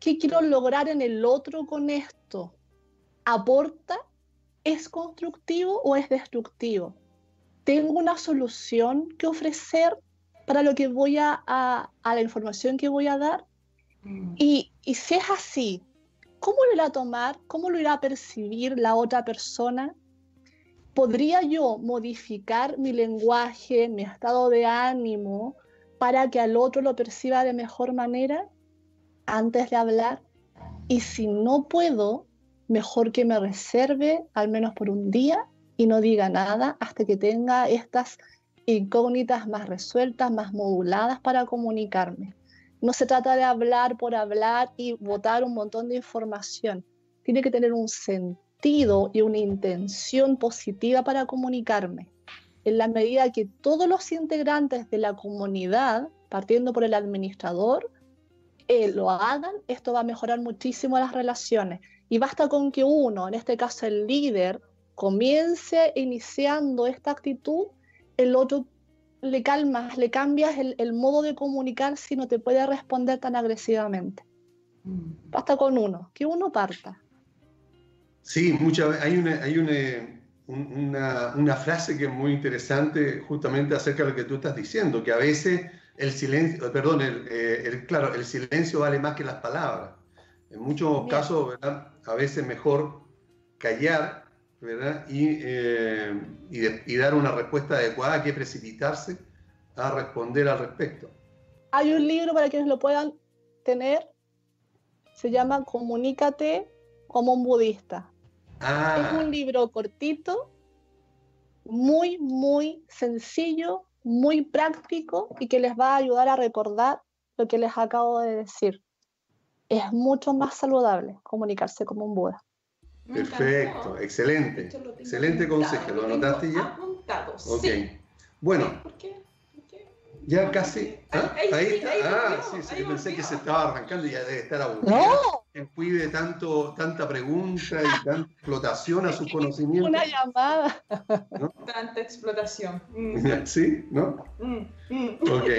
¿Qué quiero lograr en el otro con esto? ¿Aporta ¿Es constructivo o es destructivo? ¿Tengo una solución que ofrecer para lo que voy a, a, la información que voy a dar? Mm. Y, y, si es así, ¿cómo lo irá a tomar? ¿Cómo lo irá a percibir la otra persona? ¿Podría yo modificar mi lenguaje, mi estado de ánimo, para que al otro lo perciba de mejor manera antes de hablar? Y si no puedo, mejor que me reserve al menos por un día y no diga nada hasta que tenga estas incógnitas más resueltas, más moduladas para comunicarme. No se trata de hablar por hablar y botar un montón de información. Tiene que tener un sentido y una intención positiva para comunicarme. En la medida que todos los integrantes de la comunidad, partiendo por el administrador, eh, lo hagan, esto va a mejorar muchísimo las relaciones y basta con que uno, en este caso el líder, comience iniciando esta actitud, el otro le calmas, le cambias el, modo de comunicar si no te puede responder tan agresivamente. Mm. Basta con uno, que uno parta. Sí, muchas hay una, hay una, una, frase que es muy interesante justamente acerca de lo que tú estás diciendo, que a veces el silencio, perdón, el, eh, el, claro, el silencio vale más que las palabras. En muchos casos, ¿verdad? a veces mejor callar ¿verdad? Y, eh, y, dar una respuesta adecuada que precipitarse a responder al respecto. Hay un libro para quienes lo puedan tener, se llama Comunícate como un budista. Ah, Es un libro cortito, muy, muy sencillo, muy práctico y que les va a ayudar a recordar lo que les acabo de decir. Es mucho más saludable comunicarse como un Buda. Perfecto, excelente. Excelente consejo. ¿Lo anotaste ya? Apuntado, Ok. sí. Bueno, ¿Por qué? ¿Por qué? ya casi. ¿ah? Ahí- está. ahí ah, sí, sí, yo pensé que se estaba arrancando y ya debe estar aburrido. ¡No! Que cuide tanto, tanta pregunta y tanta explotación a su conocimiento. Una llamada. Tanta explotación. Mm, *laughs* ¿Sí? ¿No? mm, mm. Ok.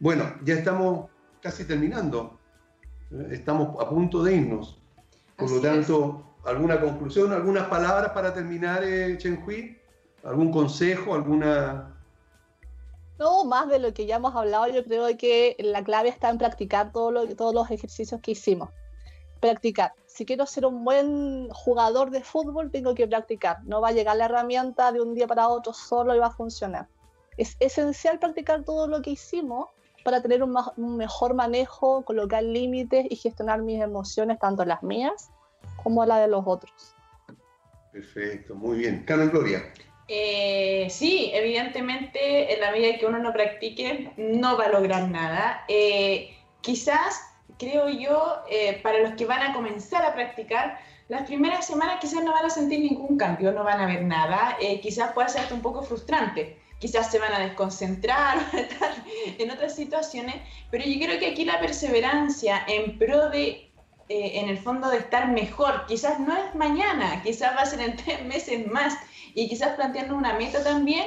Bueno, ya estamos casi terminando. Estamos a punto de irnos. Por lo Así tanto, ¿alguna conclusión, algunas palabras para terminar, eh, Chen Hui? ¿Algún consejo, alguna... No, más de lo que ya hemos hablado, yo creo que la clave está en practicar todo lo- todos los ejercicios que hicimos. Practicar. Si quiero ser un buen jugador de fútbol, tengo que practicar. No va a llegar la herramienta de un día para otro solo y va a funcionar. Es esencial practicar todo lo que hicimos para tener un, ma- un mejor manejo, colocar límites y gestionar mis emociones, tanto las mías como las de los otros. Perfecto, muy bien. Carmen Gloria. Eh, sí, evidentemente en la medida que uno no practique no va a lograr nada. Eh, quizás, creo yo, eh, para los que van a comenzar a practicar, las primeras semanas quizás no van a sentir ningún cambio, no van a ver nada, eh, quizás pueda ser hasta un poco frustrante, quizás se van a desconcentrar, *laughs* van a estar en otras situaciones, pero yo creo que aquí la perseverancia en pro de, eh, en el fondo, de estar mejor, quizás no es mañana, quizás va a ser en *laughs* tres meses más, y quizás planteando una meta también,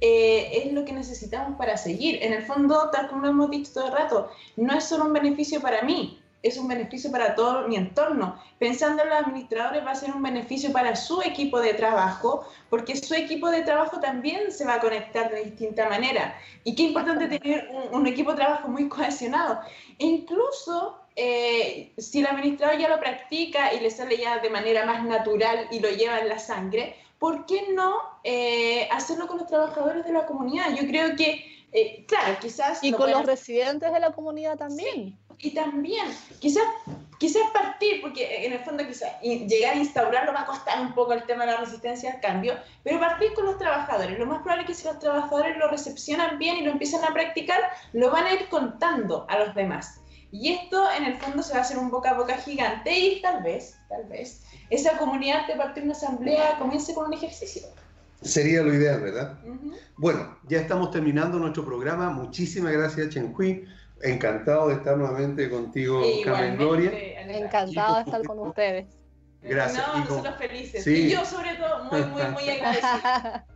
eh, es lo que necesitamos para seguir. En el fondo, tal como lo hemos dicho todo el rato, no es solo un beneficio para mí, es un beneficio para todo mi entorno. Pensando en los administradores, va a ser un beneficio para su equipo de trabajo, porque su equipo de trabajo también se va a conectar de distinta manera. Y qué importante tener un, un equipo de trabajo muy cohesionado. E incluso eh, si el administrador ya lo practica y le sale ya de manera más natural y lo lleva en la sangre, ¿por qué no eh, hacerlo con los trabajadores de la comunidad? Yo creo que, eh, claro, quizás... Y no con los residentes de la comunidad también. Y también, quizás, quizás partir, porque en el fondo quizás llegar a instaurarlo va a costar un poco el tema de la resistencia al cambio, pero partir con los trabajadores. Lo más probable es que si los trabajadores lo recepcionan bien y lo empiezan a practicar, lo van a ir contando a los demás. Y esto en el fondo se va a hacer un boca a boca gigante y tal vez, tal vez, esa comunidad de partir de una asamblea comience con un ejercicio. Sería lo ideal, ¿verdad? Ujú. Bueno, ya estamos terminando nuestro programa. Muchísimas gracias, Chen Hui. Encantado de estar nuevamente contigo, Carmen Gloria. Encantado de estar con ustedes. Gracias. No, Y con- nosotros felices. Sí. Y yo sobre todo muy, muy, muy *laughs* agradecida.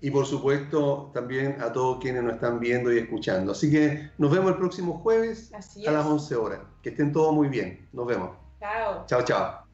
Y por supuesto, también a todos quienes nos están viendo y escuchando. Así que nos vemos el próximo jueves a las es. 11 horas. Que estén todos muy bien. Nos vemos. Chao. Chao, chao.